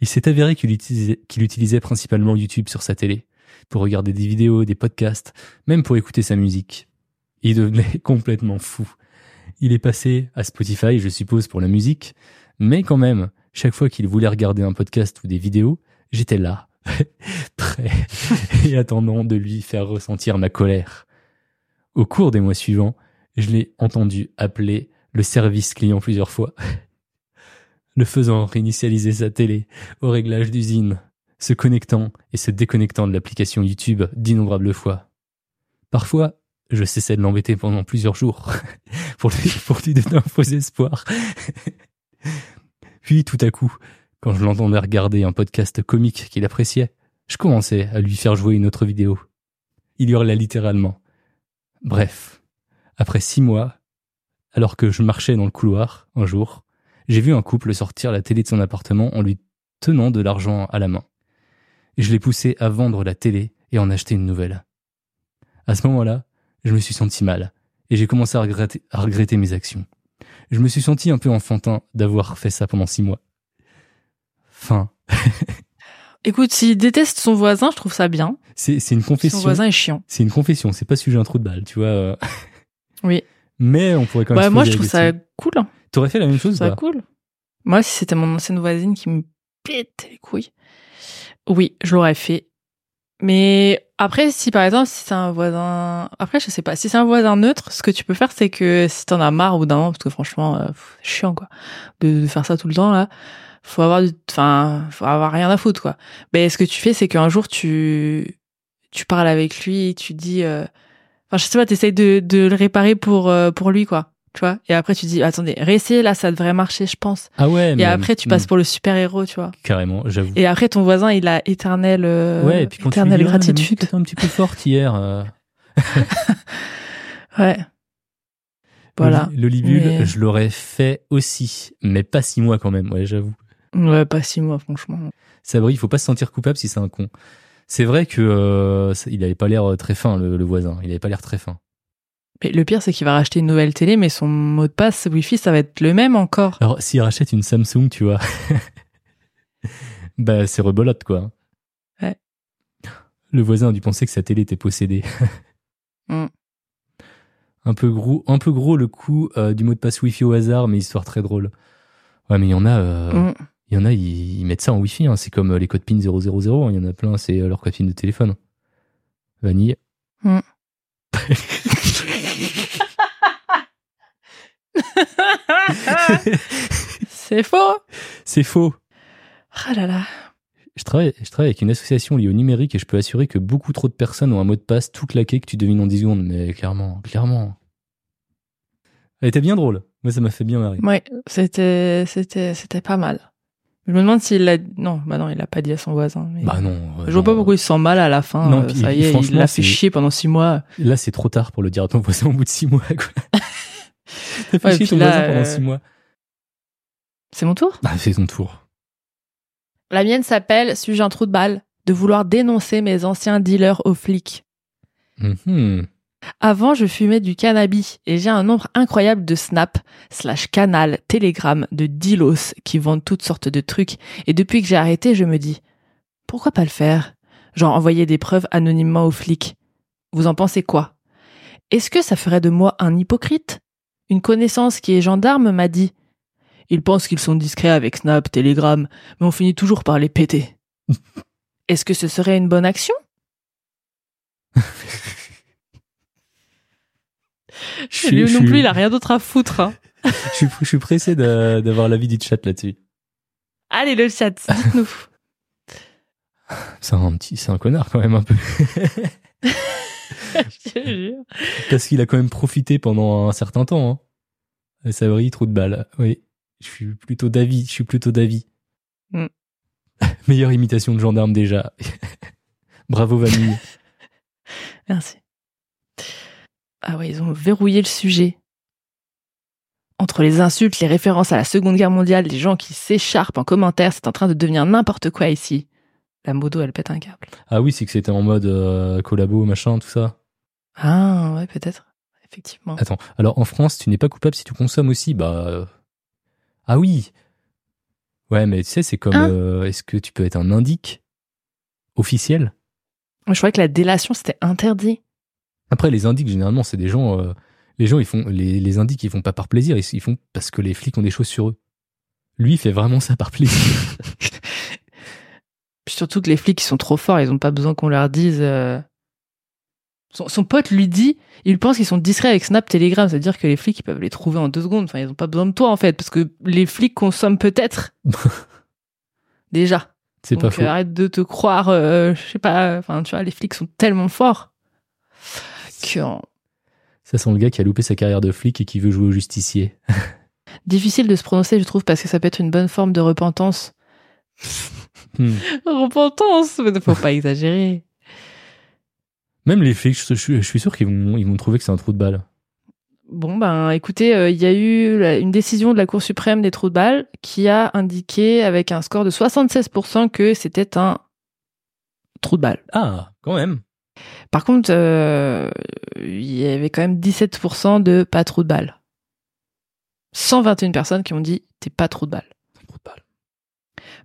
Il s'est avéré qu'il utilisait, qu'il utilisait principalement YouTube sur sa télé, pour regarder des vidéos, des podcasts, même pour écouter sa musique. Il devenait complètement fou. Il est passé à Spotify, je suppose, pour la musique, mais quand même, chaque fois qu'il voulait regarder un podcast ou des vidéos, j'étais là, prêt et attendant de lui faire ressentir ma colère. Au cours des mois suivants, je l'ai entendu appeler le service client plusieurs fois, le faisant réinitialiser sa télé au réglage d'usine, se connectant et se déconnectant de l'application YouTube d'innombrables fois. Parfois, je cessais de l'embêter pendant plusieurs jours pour lui, pour lui donner un faux espoir. Puis tout à coup, quand je l'entendais regarder un podcast comique qu'il appréciait, je commençais à lui faire jouer une autre vidéo. Il hurlait littéralement. Bref, après six mois, alors que je marchais dans le couloir, un jour, j'ai vu un couple sortir la télé de son appartement en lui tenant de l'argent à la main. Je l'ai poussé à vendre la télé et en acheter une nouvelle. À ce moment-là, je me suis senti mal et j'ai commencé à regretter mes actions. Je me suis senti un peu enfantin d'avoir fait ça pendant six mois. Fin. Écoute, s'il déteste son voisin, je trouve ça bien. C'est, une confession. Son voisin est chiant. C'est une confession, c'est pas sujet un trou de balle, tu vois. Euh. Oui. Mais on pourrait quand même. Bah, moi, je trouve ça cool. T'aurais fait la même chose Ça cool. Moi, si c'était mon ancienne voisine qui me pète les couilles, oui, je l'aurais fait. Mais après, si par exemple, si c'est un voisin, après, je sais pas, si c'est un voisin neutre, ce que tu peux faire, c'est que si t'en as marre ou d'un moment, parce que franchement, euh, chiant, quoi, de, faire ça tout le temps, là, faut avoir du, enfin, faut avoir rien à foutre, quoi. Mais ce que tu fais, c'est qu'un jour, tu, tu parles avec lui, tu dis, euh, Enfin, je sais pas, t'essayes de, de le réparer pour, euh, pour lui, quoi. Tu vois Et après, tu dis, attendez, réessayer, là, ça devrait marcher, je pense. Ah ouais, Et après, tu passes pour le super-héros, tu vois. Carrément, j'avoue. Et après, ton voisin, il a éternel, euh, ouais, et puis quand éternelle tu dis, gratitude. un petit peu forte hier. Euh. ouais. Voilà. L'olibule, je l'aurais fait aussi, mais pas six mois quand même, ouais, j'avoue. Ouais, pas six mois, franchement. Sabri, il faut pas se sentir coupable si c'est un con. C'est vrai que euh, il avait pas l'air euh, très fin le, voisin. Il avait pas l'air très fin. Mais le pire, c'est qu'il va racheter une nouvelle télé, mais son mot de passe Wi-Fi, ça va être le même encore. Alors, s'il rachète une Samsung, tu vois, bah c'est rebolote quoi. Ouais. Le voisin a dû penser que sa télé était possédée. Mm. Un peu gros, un peu gros le coup euh, du mot de passe Wi-Fi au hasard, mais histoire très drôle. Ouais, mais il y en a, mm. Il y en a, ils, ils mettent ça en Wi-Fi. hein. C'est comme euh, les codes PIN 000. hein. Il y en a plein, c'est euh, leur code PIN de téléphone. Vanille. Hmm. C'est faux. c'est faux. Ah là là. Je travaille, je travaille avec une association liée au numérique et je peux assurer que beaucoup trop de personnes ont un mot de passe tout claqué que tu devines en 10 secondes. Mais clairement, clairement. Elle était bien drôle. Moi, ça m'a fait bien marrer. Ouais, c'était, c'était, c'était pas mal. Je me demande s'il l'a, non, bah non, il l'a pas dit à son voisin. mais- Bah non. euh, Je vois pas pourquoi il se sent mal à la fin. Non, euh, puis, ça y est, il l'a fait chier pendant six mois. Là, c'est trop tard pour le dire à ton voisin au bout de 6 mois. Quoi. T'as fait Ouais, chier puis ton là, voisin pendant euh, 6 mois. C'est mon tour? Bah, fais ton tour. La mienne s'appelle Suis-je un trou de balle? De vouloir dénoncer mes anciens dealers aux flics. Mhm. Avant, je fumais du cannabis et j'ai un nombre incroyable de Snap, slash Canal, Telegram, de dealos qui vendent toutes sortes de trucs. Et depuis que j'ai arrêté, je me dis, pourquoi pas le faire? Genre envoyer des preuves anonymement aux flics. Vous en pensez quoi? Est-ce que ça ferait de moi un hypocrite? Une connaissance qui est gendarme m'a dit, ils pensent qu'ils sont discrets avec Snap, Telegram, mais on finit toujours par les péter. Est-ce que ce serait une bonne action? Je Lui non plus, il a rien d'autre à foutre. hein. je suis, je suis pressé de- d'avoir l'avis du chat là-dessus. Allez, le chat, dites-nous. C'est un petit, c'est un connard quand même un peu. Je te jure. Parce qu'il a quand même profité pendant un certain temps. Hein. Et ça brille, trou de balle. Oui. Je suis plutôt d'avis. Je suis plutôt d'avis. Mm. Meilleure imitation de gendarme déjà. Bravo Vanille. Merci. Ah ouais, ils ont verrouillé le sujet. Entre les insultes, les références à la Seconde Guerre mondiale, les gens qui s'écharpent en commentaire, c'est en train de devenir n'importe quoi ici. La modo, elle pète un câble. Ah oui, c'est que c'était en mode euh, collabo, machin, tout ça. Ah ouais, peut-être. Effectivement. Attends, alors en France, tu n'es pas coupable si tu consommes aussi Bah. euh, Ah oui Ouais, mais tu sais, c'est comme. Hein euh, Est-ce que tu peux être un indique officiel? Je croyais que la délation, c'était interdit. Après, les indiques, généralement, c'est des gens. euh, les gens, ils font. Les, les indiques, ils font pas par plaisir, ils, ils font parce que les flics ont des choses sur eux. Lui, il fait vraiment ça par plaisir. Surtout que les flics, ils sont trop forts, ils ont pas besoin qu'on leur dise. euh, Son, son pote lui dit, il pense qu'ils sont discrets avec Snap, Telegram, c'est-à-dire que les flics, ils peuvent les trouver en deux secondes. Enfin, ils ont pas besoin de toi, en fait, parce que les flics consomment peut-être. Déjà. C'est pas faux. arrête de te croire, euh, je sais pas, enfin, tu vois, les flics sont tellement forts que Ça sent le gars qui a loupé sa carrière de flic et qui veut jouer au justicier. difficile de se prononcer, je trouve, parce que ça peut être une bonne forme de repentance. Hmm. repentance, mais faut pas exagérer. Même les flics, je, je- je suis sûr qu'ils vont, ils vont trouver que c'est un trou de balle. Bon, ben, écoutez, euh, il y a eu la- une décision de la Cour suprême des trous de balle qui a indiqué avec un score de 76% que c'était un trou de balle. Ah, quand même. Par contre, euh, il y avait quand même 17% de pas trou de balle. 121 personnes qui ont dit t'es pas trou de balle.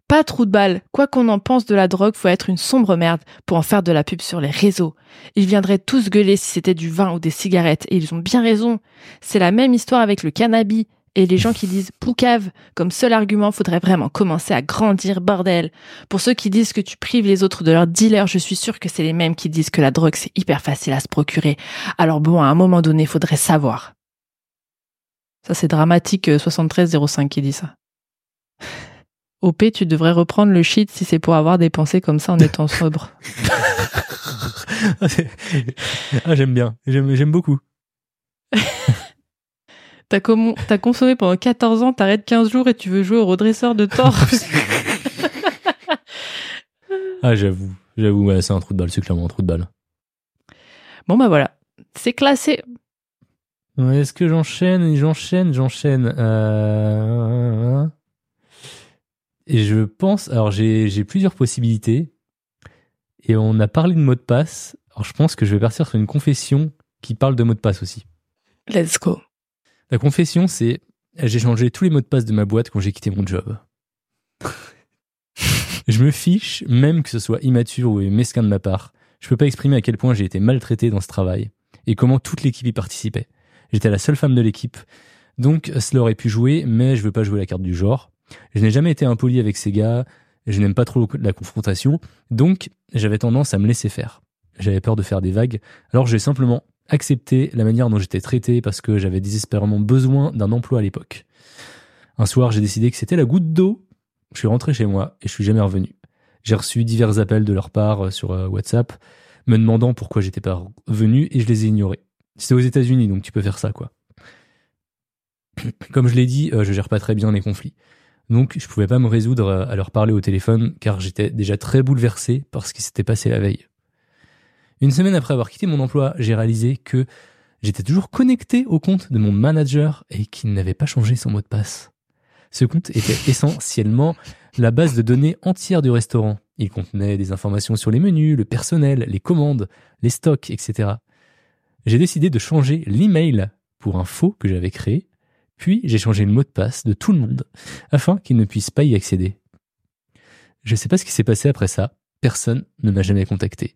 Pas trou de balle. Quoi qu'on en pense de la drogue, faut être une sombre merde pour en faire de la pub sur les réseaux. Ils viendraient tous gueuler si c'était du vin ou des cigarettes, et ils ont bien raison. C'est la même histoire avec le cannabis. Et les gens qui disent poucave comme seul argument, faudrait vraiment commencer à grandir, bordel. Pour ceux qui disent que tu prives les autres de leur dealer, je suis sûre que c'est les mêmes qui disent que la drogue c'est hyper facile à se procurer. Alors bon, à un moment donné, faudrait savoir. Ça c'est dramatique euh, 7305 qui dit ça. OP, tu devrais reprendre le shit si c'est pour avoir des pensées comme ça en étant sobre. ah, c'est- j'aime bien. J'aime, j'aime beaucoup. T'as consommé pendant 14 ans, t'arrêtes 15 jours et tu veux jouer au redresseur de tort. Ah, j'avoue. J'avoue, ouais, c'est un trou de balle. C'est clairement un trou de balle. bon bah voilà, c'est classé. Est-ce que j'enchaîne? J'enchaîne, j'enchaîne. Euh... Et je pense, alors j'ai j'ai plusieurs possibilités. Et on a parlé de mot de passe. Alors je pense que je vais partir sur une confession qui parle de mot de passe aussi. Let's go. La confession, c'est j'ai changé tous les mots de passe de ma boîte quand j'ai quitté mon job. je me fiche, même que ce soit immature ou mesquin de ma part. Je peux pas exprimer à quel point j'ai été maltraité dans ce travail et comment toute l'équipe y participait. J'étais la seule femme de l'équipe, donc cela aurait pu jouer, mais je veux pas jouer la carte du genre. Je n'ai jamais été impoli avec ces gars, je n'aime pas trop la confrontation, donc j'avais tendance à me laisser faire. J'avais peur de faire des vagues, alors j'ai simplement accepté la manière dont j'étais traité parce que j'avais désespérément besoin d'un emploi à l'époque. Un soir, j'ai décidé que c'était la goutte d'eau. Je suis rentré chez moi et je suis jamais revenu. J'ai reçu divers appels de leur part euh, sur euh, WhatsApp me demandant pourquoi j'étais pas venu et je les ai ignorés. C'était aux États-Unis, donc tu peux faire ça, quoi. Comme je l'ai dit, euh, je gère pas très bien les conflits. Donc je pouvais pas me résoudre à leur parler au téléphone car j'étais déjà très bouleversé par ce qui s'était passé la veille. Une semaine après avoir quitté mon emploi, j'ai réalisé que j'étais toujours connecté au compte de mon manager et qu'il n'avait pas changé son mot de passe. Ce compte était essentiellement la base de données entière du restaurant. Il contenait des informations sur les menus, le personnel, les commandes, les stocks, etc. J'ai décidé de changer l'email pour un faux que j'avais créé, puis j'ai changé le mot de passe de tout le monde afin qu'ils ne puissent pas y accéder. Je ne sais pas ce qui s'est passé après ça, personne ne m'a jamais contacté.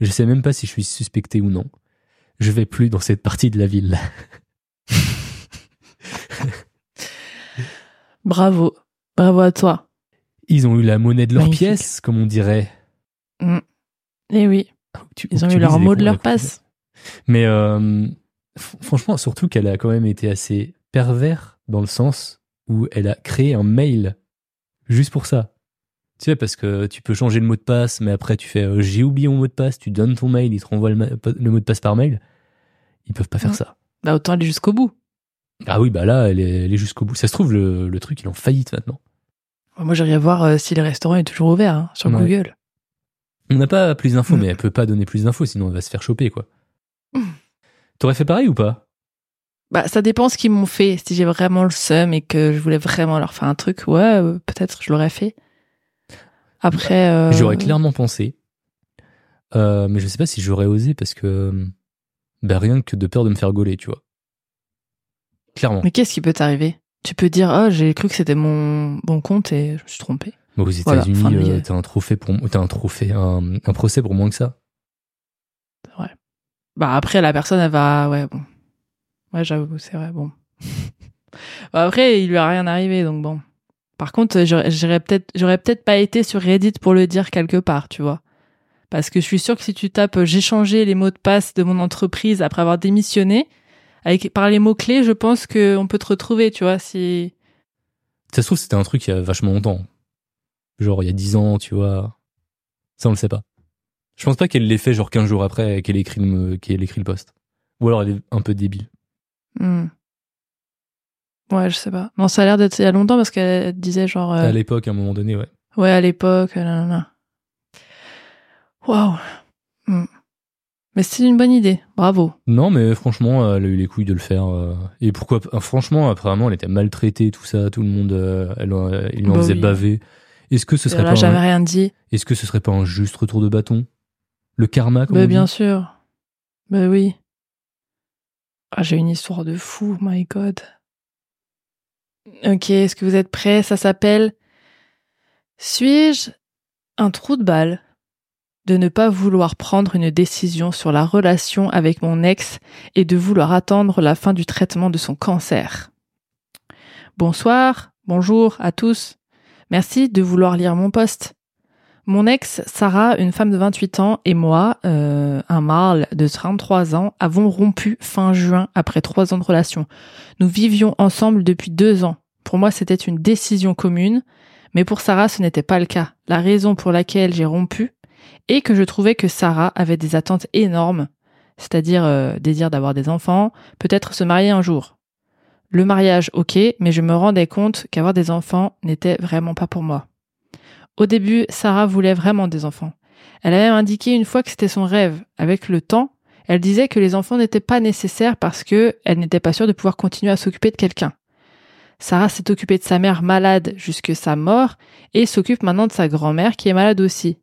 Je sais même pas si je suis suspecté ou non. Je vais plus dans cette partie de la ville. Bravo. Bravo à toi. Ils ont eu la monnaie de leur Magnifique. pièce, comme on dirait. Mm. Eh oui. Tu- Ils ont eu leur mot de leur passe. Mais euh, franchement, surtout qu'elle a quand même été assez pervers dans le sens où elle a créé un mail juste pour ça. Tu sais, parce que tu peux changer le mot de passe, mais après tu fais euh, j'ai oublié mon mot de passe, tu donnes ton mail, ils te renvoient le, ma- le mot de passe par mail. Ils peuvent pas faire Mm. ça. Bah, autant aller jusqu'au bout. Ah oui, bah là, elle est, elle est jusqu'au bout. Ça se trouve, le, le truc, il est en faillite maintenant. Moi, j'irais voir euh, si le restaurant est toujours ouvert hein, sur Ouais. Google. On n'a pas plus d'infos, Mm. mais elle peut pas donner plus d'infos, sinon elle va se faire choper, quoi. Mm. T'aurais fait pareil ou pas? Bah, ça dépend ce qu'ils m'ont fait. Si j'ai vraiment le seum et que je voulais vraiment leur faire un truc, ouais, euh, peut-être je l'aurais fait. Après, euh, J'aurais clairement pensé. Euh, mais je sais pas si j'aurais osé parce que. Bah, rien que de peur de me faire gauler, tu vois. Clairement. Mais qu'est-ce qui peut t'arriver? Tu peux dire, oh, j'ai cru que c'était mon bon compte et je me suis trompé. Mais aux États-Unis, euh, t'as un trophée pour. T'as un trophée, un, un procès pour moins que ça. Bah après, la personne, elle va, ouais, bon. Ouais, j'avoue, c'est vrai, bon. Bah, après, il lui a rien arrivé, donc bon. Par contre, j'aurais peut-être, j'aurais peut-être pas été sur Reddit pour le dire quelque part, tu vois. Parce que je suis sûre que si tu tapes euh, j'ai changé les mots de passe de mon entreprise après avoir démissionné, avec, par les mots-clés, je pense qu'on peut te retrouver, tu vois, si. Ça se trouve, c'était un truc il y a vachement longtemps. Genre, il y a 10 ans, tu vois. Ça, on le sait pas. Je pense pas qu'elle l'ait fait genre 15 jours après qu'elle écrit le, qu'elle ait écrit le post. Ou alors elle est un peu débile. Hmm. Ouais, je sais pas. Non, ça a l'air d'être il y a longtemps parce qu'elle disait genre. euh, À l'époque, à un moment donné, ouais. Ouais, à l'époque, euh, nanana. Waouh. Hmm. Mais c'est une bonne idée. Bravo. Non, mais franchement, elle a eu les couilles de le faire. euh, Et pourquoi Franchement, apparemment, elle était maltraitée, tout ça, tout le monde, euh, elle, il lui en Bah faisait oui. baver. Est-ce que ce serait pas, a jamais un, rien dit. est-ce que ce serait pas un juste retour de bâton? Le karma, comme Bah, on bien dit sûr. Bah oui. Ah, j'ai une histoire de fou, my god. Ok, est-ce que vous êtes prêts? Ça s'appelle Suis-je un trou de balle de ne pas vouloir prendre une décision sur la relation avec mon ex et de vouloir attendre la fin du traitement de son cancer? Bonsoir, bonjour à tous. Merci de vouloir lire mon post. Mon ex, Sarah, une femme de 28 ans, et moi, euh, un mâle de 33 ans, avons rompu fin juin après trois ans de relation. Nous vivions ensemble depuis deux ans. Pour moi, c'était une décision commune, mais pour Sarah, ce n'était pas le cas. La raison pour laquelle j'ai rompu est que je trouvais que Sarah avait des attentes énormes, c'est-à-dire euh, désir d'avoir des enfants, peut-être se marier un jour. Le mariage, ok, mais je me rendais compte qu'avoir des enfants n'était vraiment pas pour moi. Au début, Sarah voulait vraiment des enfants. Elle a même indiqué une fois que c'était son rêve. Avec le temps, elle disait que les enfants n'étaient pas nécessaires parce que elle n'était pas sûre de pouvoir continuer à s'occuper de quelqu'un. Sarah s'est occupée de sa mère malade jusque sa mort et s'occupe maintenant de sa grand-mère qui est malade aussi.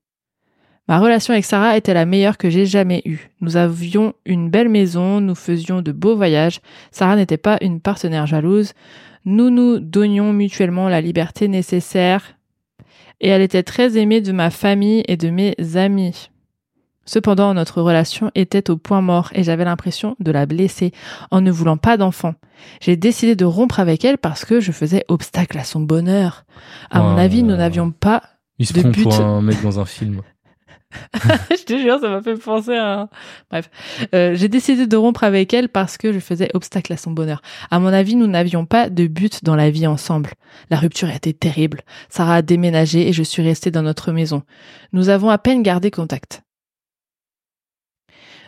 Ma relation avec Sarah était la meilleure que j'ai jamais eue. Nous avions une belle maison, nous faisions de beaux voyages. Sarah n'était pas une partenaire jalouse. Nous nous donnions mutuellement la liberté nécessaire et elle était très aimée de ma famille et de mes amis. Cependant, notre relation était au point mort et j'avais l'impression de la blesser en ne voulant pas d'enfant. J'ai décidé de rompre avec elle parce que je faisais obstacle à son bonheur. À mon avis, nous n'avions pas Il se De but. pour un mec dans un film. je te jure, ça m'a fait penser à... Bref, Euh, j'ai décidé de rompre avec elle parce que je faisais obstacle à son bonheur. À mon avis, nous n'avions pas de but dans la vie ensemble. La rupture a été terrible. Sarah a déménagé et je suis restée dans notre maison. Nous avons à peine gardé contact.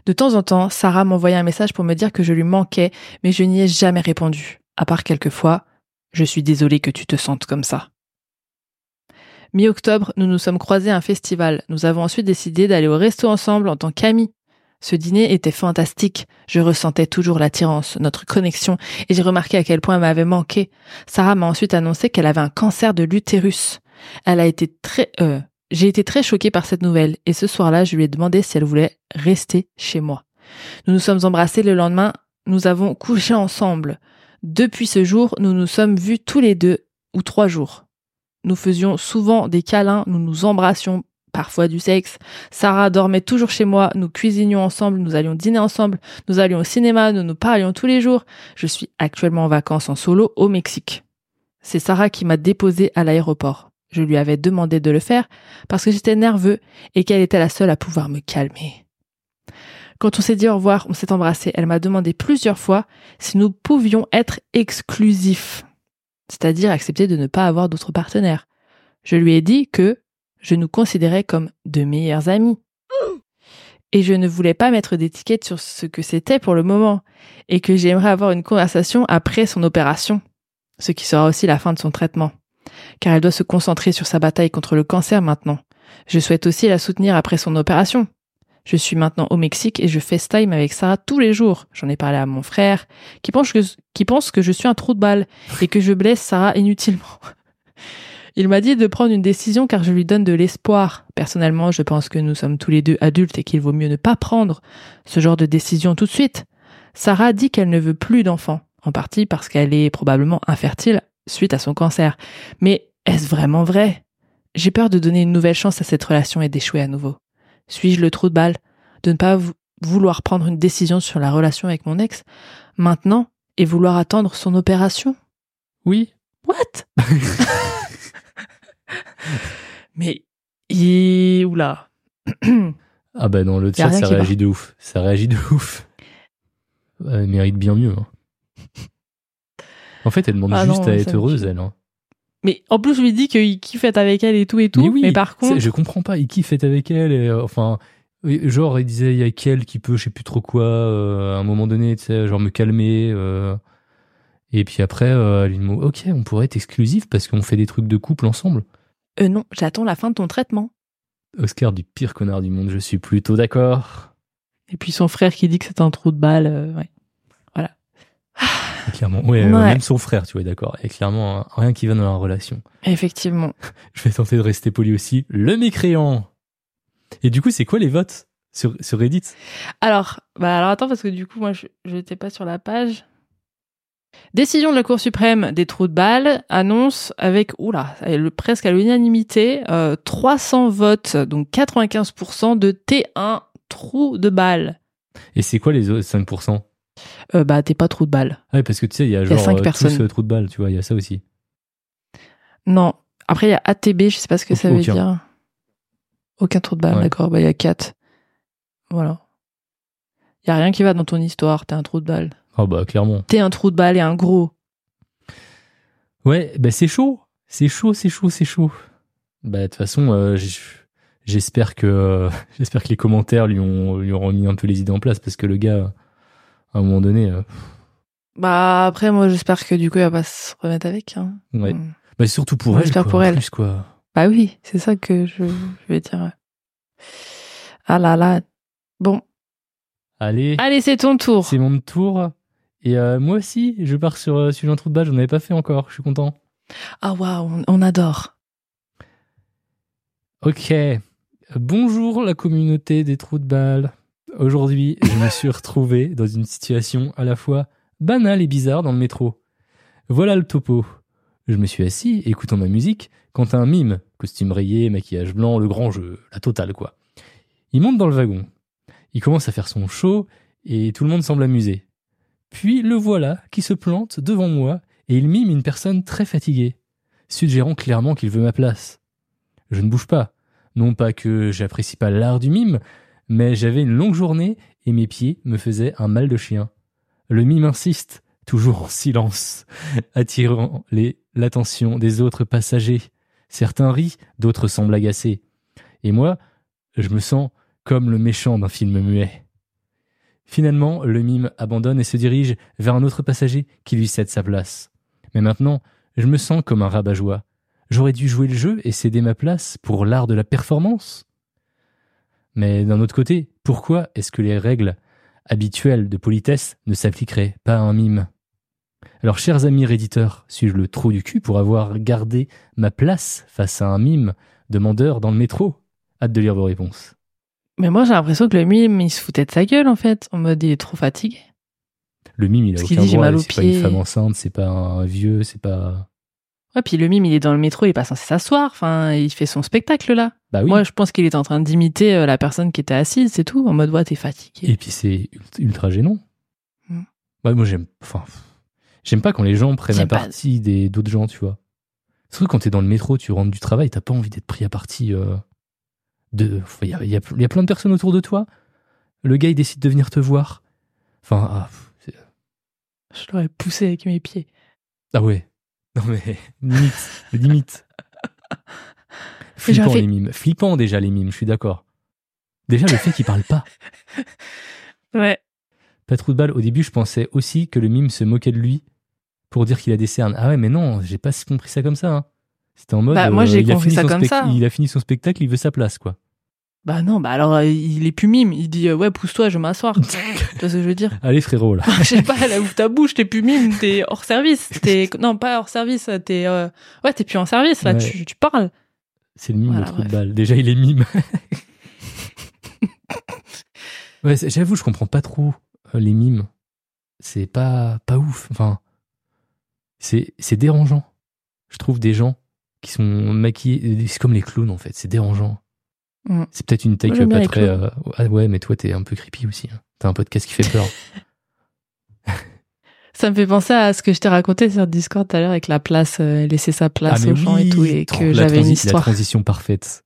De temps en temps, Sarah m'envoyait un message pour me dire que je lui manquais, mais je n'y ai jamais répondu. À part quelques fois, je suis désolée que tu te sentes comme ça. Mi-octobre, nous nous sommes croisés à un festival. Nous avons ensuite décidé d'aller au resto ensemble en tant qu'amis. Ce dîner était fantastique. Je ressentais toujours l'attirance, notre connexion, et j'ai remarqué à quel point elle m'avait manqué. Sarah m'a ensuite annoncé qu'elle avait un cancer de l'utérus. Elle a été très, euh, j'ai été très choquée par cette nouvelle, et ce soir-là, je lui ai demandé si elle voulait rester chez moi. Nous nous sommes embrassés le lendemain. Nous avons couché ensemble. Depuis ce jour, nous nous sommes vus tous les deux, ou trois jours. Nous faisions souvent des câlins, nous nous embrassions, parfois du sexe. Sarah dormait toujours chez moi, nous cuisinions ensemble, nous allions dîner ensemble, nous allions au cinéma, nous nous parlions tous les jours. Je suis actuellement en vacances en solo au Mexique. C'est Sarah qui m'a déposé à l'aéroport. Je lui avais demandé de le faire parce que j'étais nerveux et qu'elle était la seule à pouvoir me calmer. Quand on s'est dit au revoir, on s'est embrassé. Elle m'a demandé plusieurs fois si nous pouvions être exclusifs c'est-à-dire accepter de ne pas avoir d'autres partenaires. Je lui ai dit que je nous considérais comme de meilleurs amis. Et je ne voulais pas mettre d'étiquette sur ce que c'était pour le moment, et que j'aimerais avoir une conversation après son opération, ce qui sera aussi la fin de son traitement, car elle doit se concentrer sur sa bataille contre le cancer maintenant. Je souhaite aussi la soutenir après son opération. Je suis maintenant au Mexique et je FaceTime avec Sarah tous les jours. J'en ai parlé à mon frère, qui pense que, qui pense que je suis un trou de balle et que je blesse Sarah inutilement. Il m'a dit de prendre une décision car je lui donne de l'espoir. Personnellement, je pense que nous sommes tous les deux adultes et qu'il vaut mieux ne pas prendre ce genre de décision tout de suite. Sarah dit qu'elle ne veut plus d'enfants, en partie parce qu'elle est probablement infertile suite à son cancer. Mais est-ce vraiment vrai? J'ai peur de donner une nouvelle chance à cette relation et d'échouer à nouveau. Suis-je le trou de balle? De ne pas vou- vouloir prendre une décision sur la relation avec mon ex maintenant et vouloir attendre son opération? Oui. What? Mais il... Oula. Ah bah non, a chat, ça réagit de ouf. Ça réagit de ouf. Elle mérite bien mieux. hein. En fait, elle demande Ah juste non, à être heureuse, elle. hein. Mais en plus, je lui dis qu'il kiffe être avec elle et tout et tout. Mais oui, par c'est- contre, je comprends pas. Il kiffe être avec elle. Et, euh, enfin, genre, il disait, il y a qu'elle qui peut, je sais plus trop quoi, euh, à un moment donné, tu sais, genre me calmer. euh. et puis après, euh, elle lui dit, ok, on pourrait être exclusif parce qu'on fait des trucs de couple ensemble. euh, non, j'attends la fin de ton traitement. Oscar du pire connard du monde, je suis plutôt d'accord. Et puis son frère qui dit que c'est un trou de balle. euh, Clairement, ouais, euh, Ouais. même son frère, tu vois, d'accord. Et clairement, hein, rien qui va dans la relation. Effectivement. Je vais tenter de rester poli aussi. Le mécréant. Et du coup, c'est quoi les votes sur, sur Reddit? Alors, bah alors attends parce que du coup moi je n'étais pas sur la page. Décision de la Cour suprême des trous de balles annonce avec oula presque à l'unanimité euh, 300 votes donc 95% de T1 trou de balle. Et c'est quoi les autres 5% Euh, bah t'es pas trou de balle. Ah Ouais, parce que tu sais, il y a y a genre cinq euh, personnes. tous euh, trous de balle, tu vois, il y a ça aussi. Non. Après il y a ATB, je sais pas ce que ça veut dire. Aucun trou de balle, Ouais. d'accord. Bah il y a 4. Voilà. Il y a rien qui va dans ton histoire, t'es un trou de balle. Ah bah clairement. T'es un trou de balle et un gros. Ouais, bah c'est chaud. C'est chaud, c'est chaud, c'est chaud. Bah de toute façon, euh, j'espère que j'espère que les commentaires lui ont lui ont remis un peu les idées en place parce que le gars à un moment donné euh, Bah après moi j'espère que du coup il va pas se remettre avec. Hein. ouais. Mm. Bah surtout pour elle j'espère pour elle. plus, quoi. Bah oui, c'est ça que je, je vais dire. Ah là là. Bon, Allez, allez c'est ton tour. c'est mon tour. Et euh, moi aussi, je pars sur euh, sur un trou de balle, j'en avais pas fait encore, je suis content. Ah waouh, on, on adore. Ok. Bonjour la communauté des trous de balles. Aujourd'hui, je me suis retrouvé dans une situation à la fois banale et bizarre dans le métro. Voilà le topo. Je me suis assis, écoutant ma musique, quand un mime, costume rayé, maquillage blanc, le grand jeu, la totale quoi. Il monte dans le wagon. Il commence à faire son show et tout le monde semble amusé. Puis le voilà qui se plante devant moi et il mime une personne très fatiguée, suggérant clairement qu'il veut ma place. Je ne bouge pas. Non pas que j'apprécie pas l'art du mime, mais j'avais une longue journée et mes pieds me faisaient un mal de chien. Le mime insiste, toujours en silence, attirant l'attention des autres passagers. Certains rient, d'autres semblent agacés. Et moi, je me sens comme le méchant d'un film muet. Finalement, le mime abandonne et se dirige vers un autre passager qui lui cède sa place. Mais maintenant, je me sens comme un rabat-joie. J'aurais dû jouer le jeu et céder ma place pour l'art de la performance. Mais d'un autre côté, pourquoi est-ce que les règles habituelles de politesse ne s'appliqueraient pas à un mime? Alors, chers amis réditeurs, suis-je le trou du cul pour avoir gardé ma place face à un mime demandeur dans le métro? Hâte de lire vos réponses. Mais moi, j'ai l'impression que le mime, il se foutait de sa gueule, en fait, en mode il est trop fatigué. Le mime, il a Parce aucun dit, j'ai droit, c'est pas une femme enceinte, c'est pas un vieux, c'est pas... Ouais, puis le mime, il est dans le métro, il est pas censé s'asseoir. Enfin, il fait son spectacle là. Bah oui. Moi, je pense qu'il est en train d'imiter euh, la personne qui était assise, c'est tout. En mode, ouais, t'es fatigué. Et puis c'est ult- ultra gênant. Mm. Ouais, moi j'aime, enfin, j'aime pas quand les gens prennent à pas. partie des d'autres gens, tu vois. Surtout quand t'es dans le métro, tu rentres du travail, t'as pas envie d'être pris à partie euh, de. Il y a, y a- y a plein de personnes autour de toi. Le gars il décide de venir te voir. Enfin, ah, Je l'aurais poussé avec mes pieds. ah ouais. Non mais limite, limite. Flippant fait- les mimes, flippant déjà les mimes, je suis d'accord. Déjà le fait qu'ils parlent pas. Ouais. Pas trop de balles. Au début, je pensais aussi que le mime se moquait de lui pour dire qu'il a des cernes. Ah ouais, mais non, j'ai pas compris ça comme ça. hein. C'était en mode. Bah, moi, j'ai il a compris ça comme ça. Il a fini son spectacle, il veut sa place, quoi. Bah non, bah alors, euh, il est plus mime. Il dit, euh, ouais, pousse-toi, je vais m'asseoir. tu vois ce que je veux dire? Allez, frérot, là. Je sais pas, là, ouvre ta bouche, t'es plus mime, t'es hors service. T'es... Non, pas hors service, t'es... euh, Ouais, t'es plus en service, là, Ouais. tu, tu parles. C'est le mime Voilà, le trou de balle. Déjà, il est mime. ouais, j'avoue, je comprends pas trop euh, les mimes. C'est pas, pas ouf. Enfin, c'est, c'est dérangeant. Je trouve des gens qui sont maquillés. C'est comme les clowns, en fait. C'est dérangeant. Mm. C'est peut-être une j'aime pas très. euh, Ah ouais, mais toi, t'es un peu creepy aussi. hein. T'as un podcast qui fait peur. Ça me fait penser à ce que je t'ai raconté sur Discord tout à l'heure avec la place, euh, laisser sa place Ah, aux gens et tout, et que j'avais une transi- La histoire. transition parfaite.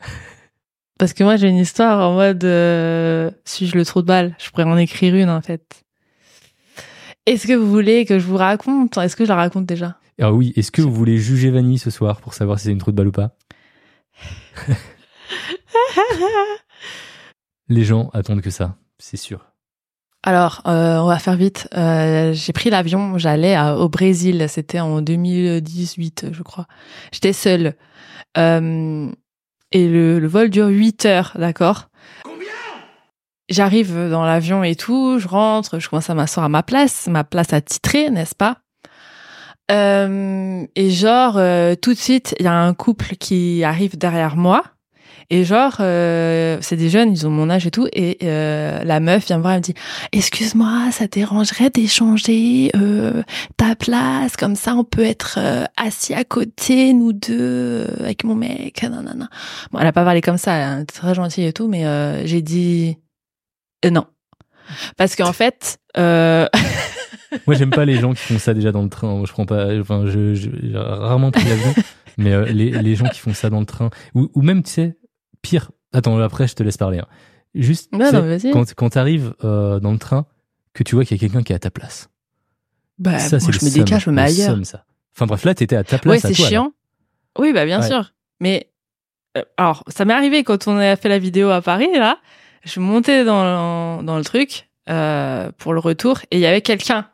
Parce que moi, j'ai une histoire en mode, euh, suis-je le trou de balle? Je pourrais en écrire une, en fait. Est-ce que vous voulez que je vous raconte? Est-ce que je la raconte déjà? Ah oui, est-ce que vous voulez juger Vanny ce soir pour savoir si c'est une trou de balle ou pas? Les gens attendent que ça, c'est sûr. Alors, euh, on va faire vite. Euh, j'ai pris l'avion, j'allais au Brésil. C'était en 2018, je crois. J'étais seule. Euh, et le, vol dure 8 heures, d'accord? J'arrive dans l'avion et tout, je rentre, je commence à m'asseoir à ma place, ma place attitrée, n'est-ce pas? Et genre, tout de suite, il y a un couple qui arrive derrière moi. Et genre, euh, c'est des jeunes, ils ont mon âge et tout. Et euh, la meuf vient me voir, elle me dit Excuse-moi, ça te dérangerait d'échanger euh, ta place Comme ça, on peut être euh, assis à côté, nous deux, euh, avec mon mec. Nanana. Bon, elle a pas parlé comme ça, elle est très gentille et tout, mais euh, j'ai dit euh, non. Parce qu'en fait, euh, Moi, j'aime pas les gens qui font ça déjà dans le train. Je prends pas, enfin, je, je- j'ai rarement pris l'avion, mais euh, les, les gens qui font ça dans le train, ou, ou même, tu sais, pire. Attends, après, je te laisse parler. hein. Juste, Non, non, quand, quand t'arrives euh, dans le train, que tu vois qu'il y a quelqu'un qui est à ta place. bah, ça, moi, je me décale, seum, je me mets le ailleurs. seum, ça. Enfin bref, là, t'étais à ta place. Ouais, c'est là. chiant. Oui, bah bien Ouais. sûr. Mais euh, alors, ça m'est arrivé quand on a fait la vidéo à Paris là. Je montais dans le, dans le truc euh, pour le retour et il y avait quelqu'un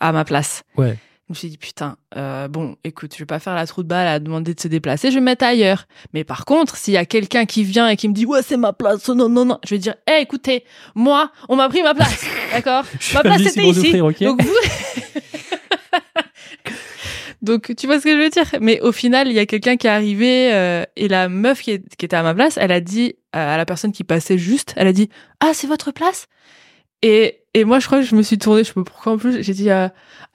à ma place. Ouais. Je me suis dit putain, euh, bon, écoute, je vais pas faire la trou de balle à demander de se déplacer, je vais me mettre ailleurs. Mais par contre, s'il y a quelqu'un qui vient et qui me dit ouais c'est ma place, non non non, je vais dire, hé écoutez, moi on m'a pris ma place, d'accord Ma place c'était ici Donc vous. Donc tu vois ce que je veux dire? Mais au final, il y a quelqu'un qui est arrivé euh, et la meuf qui, est- qui était à ma place, elle a dit euh, à la personne qui passait juste, elle a dit ah c'est votre place? Et et moi je crois que je me suis tournée, je sais pas pourquoi en plus, j'ai dit euh,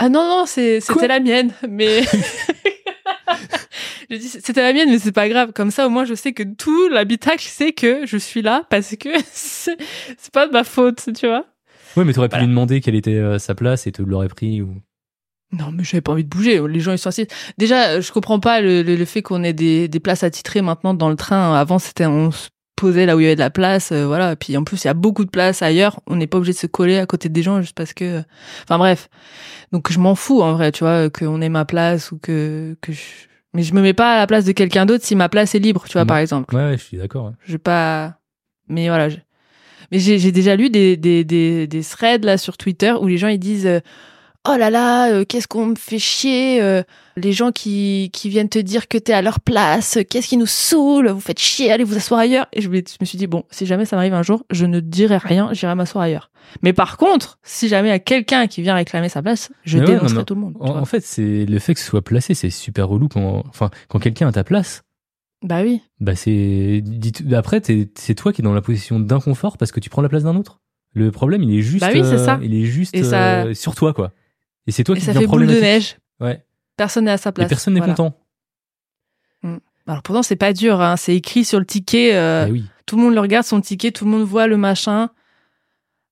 ah non non c'est c'était la mienne, mais dit, c'était la mienne, mais c'est pas grave. Comme ça, au moins, je sais que tout l'habitacle sait que je suis là parce que c'est c'est pas de ma faute, tu vois. Ouais, mais t'aurais pu Voilà. lui demander quelle était euh, sa place et te l'aurait pris ou. Non, mais j'avais pas envie de bouger. Les gens, ils sont assis. Déjà, je comprends pas le, le, le fait qu'on ait des, des places attitrées maintenant dans le train. Avant, c'était, on se posait là où il y avait de la place, euh, voilà. Puis en plus, il y a beaucoup de place ailleurs. On n'est pas obligé de se coller à côté des gens juste parce que, enfin bref. Donc je m'en fous en vrai, tu vois, qu'on ait ma place ou que que je... mais je me mets pas à la place de quelqu'un d'autre si ma place est libre, tu vois, Ouais. par exemple. Ouais, ouais, je suis d'accord. ouais. Je pas. Mais voilà. je- Mais j'ai j'ai déjà lu des, des, des, des threads là sur Twitter où les gens ils disent euh, Oh là là, euh, qu'est-ce qu'on me fait chier euh, Les gens qui, qui viennent te dire que t'es à leur place, qu'est-ce qui nous saoule Vous faites chier, allez vous asseoir ailleurs. Et je me, je me suis dit Bon, si jamais ça m'arrive un jour, je ne dirai rien, j'irai m'asseoir ailleurs. Mais par contre, si jamais il y a quelqu'un qui vient réclamer sa place, je ouais, dénoncerai non, tout le monde. En, fait, c'est le fait que ce soit placé, c'est super relou quand, enfin, quand quelqu'un a ta place. Bah oui. Bah c'est, après, c'est toi qui es dans la position d'inconfort parce que tu prends la place d'un autre. Le problème, il est juste, Bah oui, c'est euh, ça. il est juste Et ça- euh, sur toi, quoi. Et c'est toi Et qui ça fait boule de neige. Ouais. Personne n'est à sa place. Et personne n'est Voilà. content. Alors pourtant, c'est pas dur, hein. c'est écrit sur le ticket. euh, Eh oui. Tout le monde le regarde, son ticket, tout le monde voit le machin.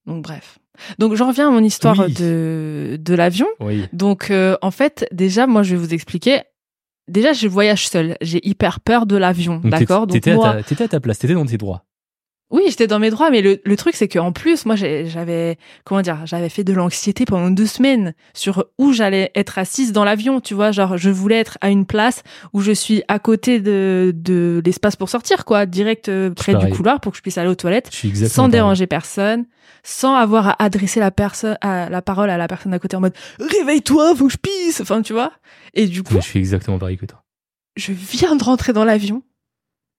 Donc bref. Donc j'en reviens à mon histoire Oui. de, de l'avion. Oui. Donc euh, en fait, déjà, moi je vais vous expliquer. Déjà, je voyage seule. J'ai hyper peur de l'avion, d'accord? Donc T'étais moi, à, ta- t'étais à ta place, t'étais dans tes droits. Oui, j'étais dans mes droits, mais le, le truc c'est qu'en plus, moi j'avais comment dire, j'avais fait de l'anxiété pendant deux semaines sur où j'allais être assise dans l'avion. Tu vois, genre je voulais être à une place où je suis à côté de de l'espace pour sortir, quoi, direct euh, près du couloir pour que je puisse aller aux toilettes sans pareil. déranger personne, sans avoir à adresser la personne, à la parole à la personne à côté en mode réveille-toi, faut que je pisse, enfin tu vois. Et du coup, je suis exactement pareil que toi. je viens de rentrer dans l'avion,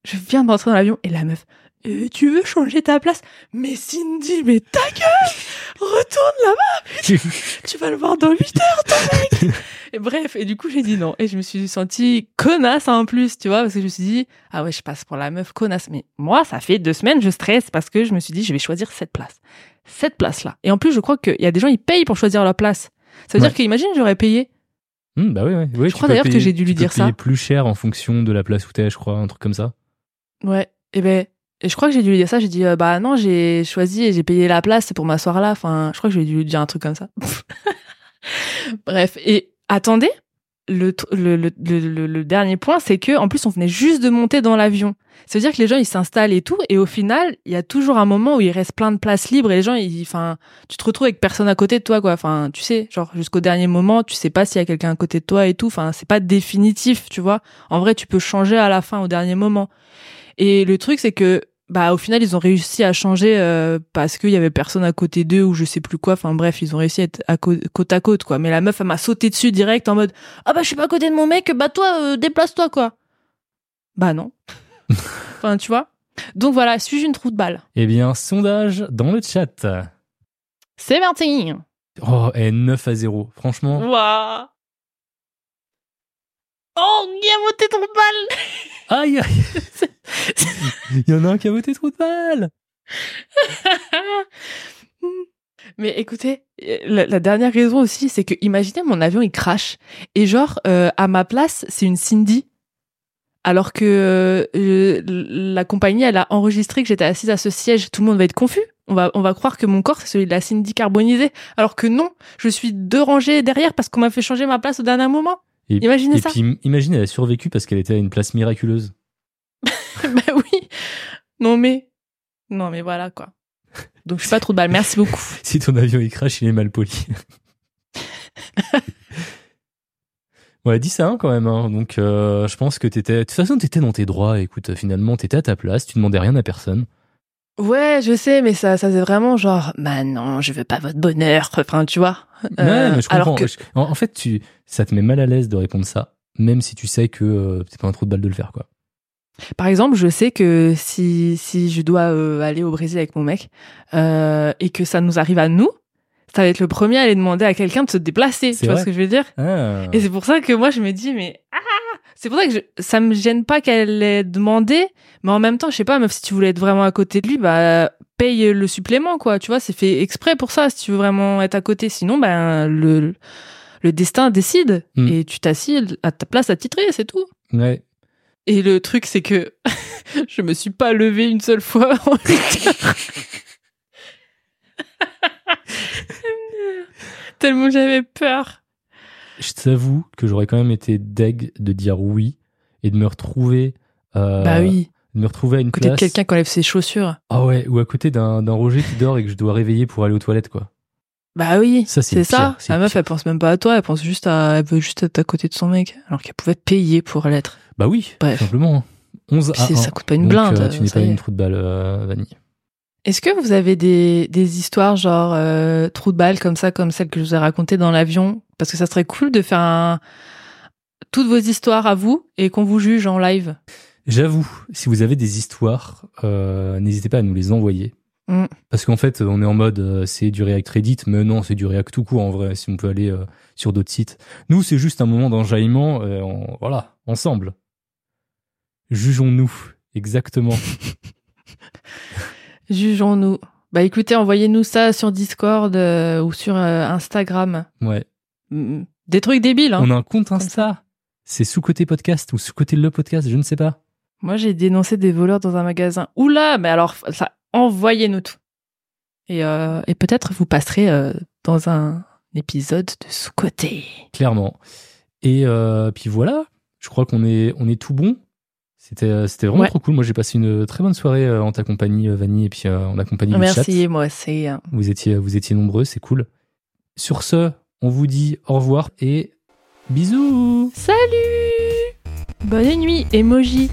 je viens de rentrer dans l'avion et la meuf, Euh, tu veux changer ta place? Mais Cindy, mais ta gueule, retourne là-bas, tu vas le voir dans 8 heures ton mec. et bref, et du coup j'ai dit non et je me suis sentie connasse en plus, tu vois, parce que je me suis dit ah ouais je passe pour la meuf connasse, mais moi ça fait deux semaines je stresse parce que je me suis dit je vais choisir cette place, cette place là. Et en plus je crois qu'il y a des gens ils payent pour choisir leur place. Ça veut Ouais. dire qu'imagine j'aurais payé. Hmm, bah oui, oui. oui Je crois d'ailleurs que j'ai dû lui dire ça. plus cher en fonction de la place où t'es, je crois, un truc comme ça. Ouais. Et ben et je crois que j'ai dû lui dire ça. J'ai dit euh, bah non j'ai choisi et j'ai payé la place pour m'asseoir là. Enfin je crois que j'ai dû lui dire un truc comme ça. Bref et attendez le, le, le- le dernier point c'est que en plus on venait juste de monter dans l'avion. Ça veut dire que les gens ils s'installent et tout et au final il y a toujours un moment où il reste plein de places libres et les gens ils enfin tu te retrouves avec personne à côté de toi quoi. Enfin tu sais genre jusqu'au dernier moment tu sais pas s'il y a quelqu'un à côté de toi et tout. Enfin c'est pas définitif tu vois. En vrai tu peux changer à la fin au dernier moment. Et le truc, c'est que, bah, au final, ils ont réussi à changer euh, parce qu'il y avait personne à côté d'eux ou je sais plus quoi. Enfin bref, ils ont réussi à être à côte à côte, quoi. Mais la meuf, elle m'a sauté dessus direct en mode, ah bah, je suis pas à côté de mon mec, bah toi, euh, déplace-toi, quoi. Bah non. enfin, tu vois. Donc voilà, suis-je une trou de balle? Eh bien, sondage dans le chat. C'est parti. Oh, et 9 à 0. Franchement, Waouh. Oh, Guillermo, t'es trop de balle. aïe, aïe. Il y en a un qui a voté trop de balles. Mais écoutez, la, la dernière raison aussi, c'est que imaginez mon avion il crache et genre euh, à ma place c'est une Cindy, alors que euh, la compagnie elle a enregistré que j'étais assise à ce siège, tout le monde va être confus. On va on va croire que mon corps c'est celui de la Cindy carbonisée, alors que non, je suis deux rangées derrière parce qu'on m'a fait changer ma place au dernier moment. Et, Imaginez et ça. puis, imagine, elle a survécu parce qu'elle était à une place miraculeuse. bah oui. Non mais non mais voilà quoi. Donc je suis pas trop de balle. Merci beaucoup. Si ton avion il crache, il est mal poli. ouais, 10 à 1 quand même. Hein. Donc, euh, je pense que t'étais. De toute façon, t'étais dans tes droits. Écoute, finalement, t'étais à ta place. Tu demandais rien à personne. Ouais, je sais, mais ça, ça faisait vraiment genre, bah non, je veux pas votre bonheur. Enfin, tu vois. Euh, ouais, mais je alors comprends. que- En, en fait, tu, ça te met mal à l'aise de répondre ça, même si tu sais que euh, c'est pas un trou de balle de le faire, quoi. Par exemple, je sais que si si je dois euh, aller au Brésil avec mon mec euh, et que ça nous arrive à nous, ça va être le premier à aller demander à quelqu'un de se déplacer. C'est Tu vois ce que je veux dire? Ah. Et c'est pour ça que moi je me dis mais ah c'est pour ça que je, ça me gêne pas qu'elle ait demandé, mais en même temps je sais pas meuf si tu voulais être vraiment à côté de lui bah paye le supplément quoi. Tu vois c'est fait exprès pour ça si tu veux vraiment être à côté. Sinon ben le le destin décide Mm. et tu t'assis à ta place attitrée c'est tout. Ouais. Et le truc, c'est que je me suis pas levée une seule fois en 8 heures. Tellement j'avais peur. Je t'avoue que j'aurais quand même été deg de dire oui et de me retrouver. euh, bah oui. De me retrouver à une Côté de quelqu'un qui enlève ses chaussures. Ah ouais, ou à côté d'un Roger qui dort et que je dois réveiller pour aller aux toilettes, quoi. Bah oui. Ça, c'est ça. La meuf, elle pense même pas à toi. Elle pense juste à, elle veut juste être à côté de son mec. Alors qu'elle pouvait payer pour l'être. Bah oui, Bref. simplement. 11 Puis à c'est- 1. ça coûte pas une Donc, blinde. euh, tu n'es pas une trou de balle, euh, Vanille. Est-ce que vous avez des, des histoires genre euh, trou de balle comme ça, comme celle que je vous ai racontée dans l'avion? Parce que ça serait cool de faire un... toutes vos histoires à vous et qu'on vous juge en live. J'avoue, si vous avez des histoires, euh, n'hésitez pas à nous les envoyer. Mm. Parce qu'en fait, on est en mode euh, c'est du React Reddit, mais non, c'est du React tout court en vrai, si on peut aller euh, sur d'autres sites. Nous, c'est juste un moment d'enjaillement, euh, voilà, ensemble. Jugeons-nous, exactement. Jugeons-nous. Bah écoutez, envoyez-nous ça sur Discord euh, ou sur euh, Instagram. Ouais. Mm, Des trucs débiles, hein. On a un compte Insta. C'est sous-côté podcast ou sous-côté le podcast, je ne sais pas. Moi, j'ai dénoncé des voleurs dans un magasin. Oula, mais alors, ça, envoyez-nous tout. Et, euh, et peut-être vous passerez dans un épisode de sous-côté. Clairement. Et puis voilà, je crois qu'on est, on est tout bon. C'était, euh, c'était vraiment Ouais. trop cool. Moi, j'ai passé une très bonne soirée euh, en ta compagnie, euh, Vanille, et puis en la compagnie du Merci, moi, c'est... euh, Vous étiez, vous étiez nombreux, c'est cool. Sur ce, on vous dit au revoir et bisous. Salut Bonne nuit, emoji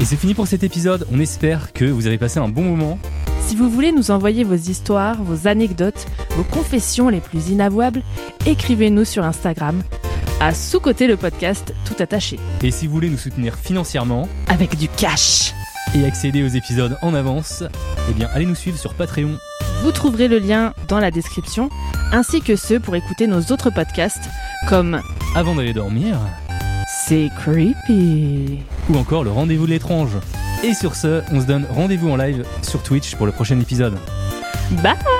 Et c'est fini pour cet épisode. On espère que vous avez passé un bon moment. Si vous voulez nous envoyer vos histoires, vos anecdotes, vos confessions les plus inavouables, écrivez-nous sur Instagram à sous-côté le podcast tout attaché. Et si vous voulez nous soutenir financièrement Avec du cash et accéder aux épisodes en avance, eh bien, allez nous suivre sur Patreon. Vous trouverez le lien dans la description, ainsi que ceux pour écouter nos autres podcasts, comme Avant d'aller dormir, C'est creepy. ou encore le rendez-vous de l'étrange. Et sur ce, on se donne rendez-vous en live sur Twitch pour le prochain épisode. Bye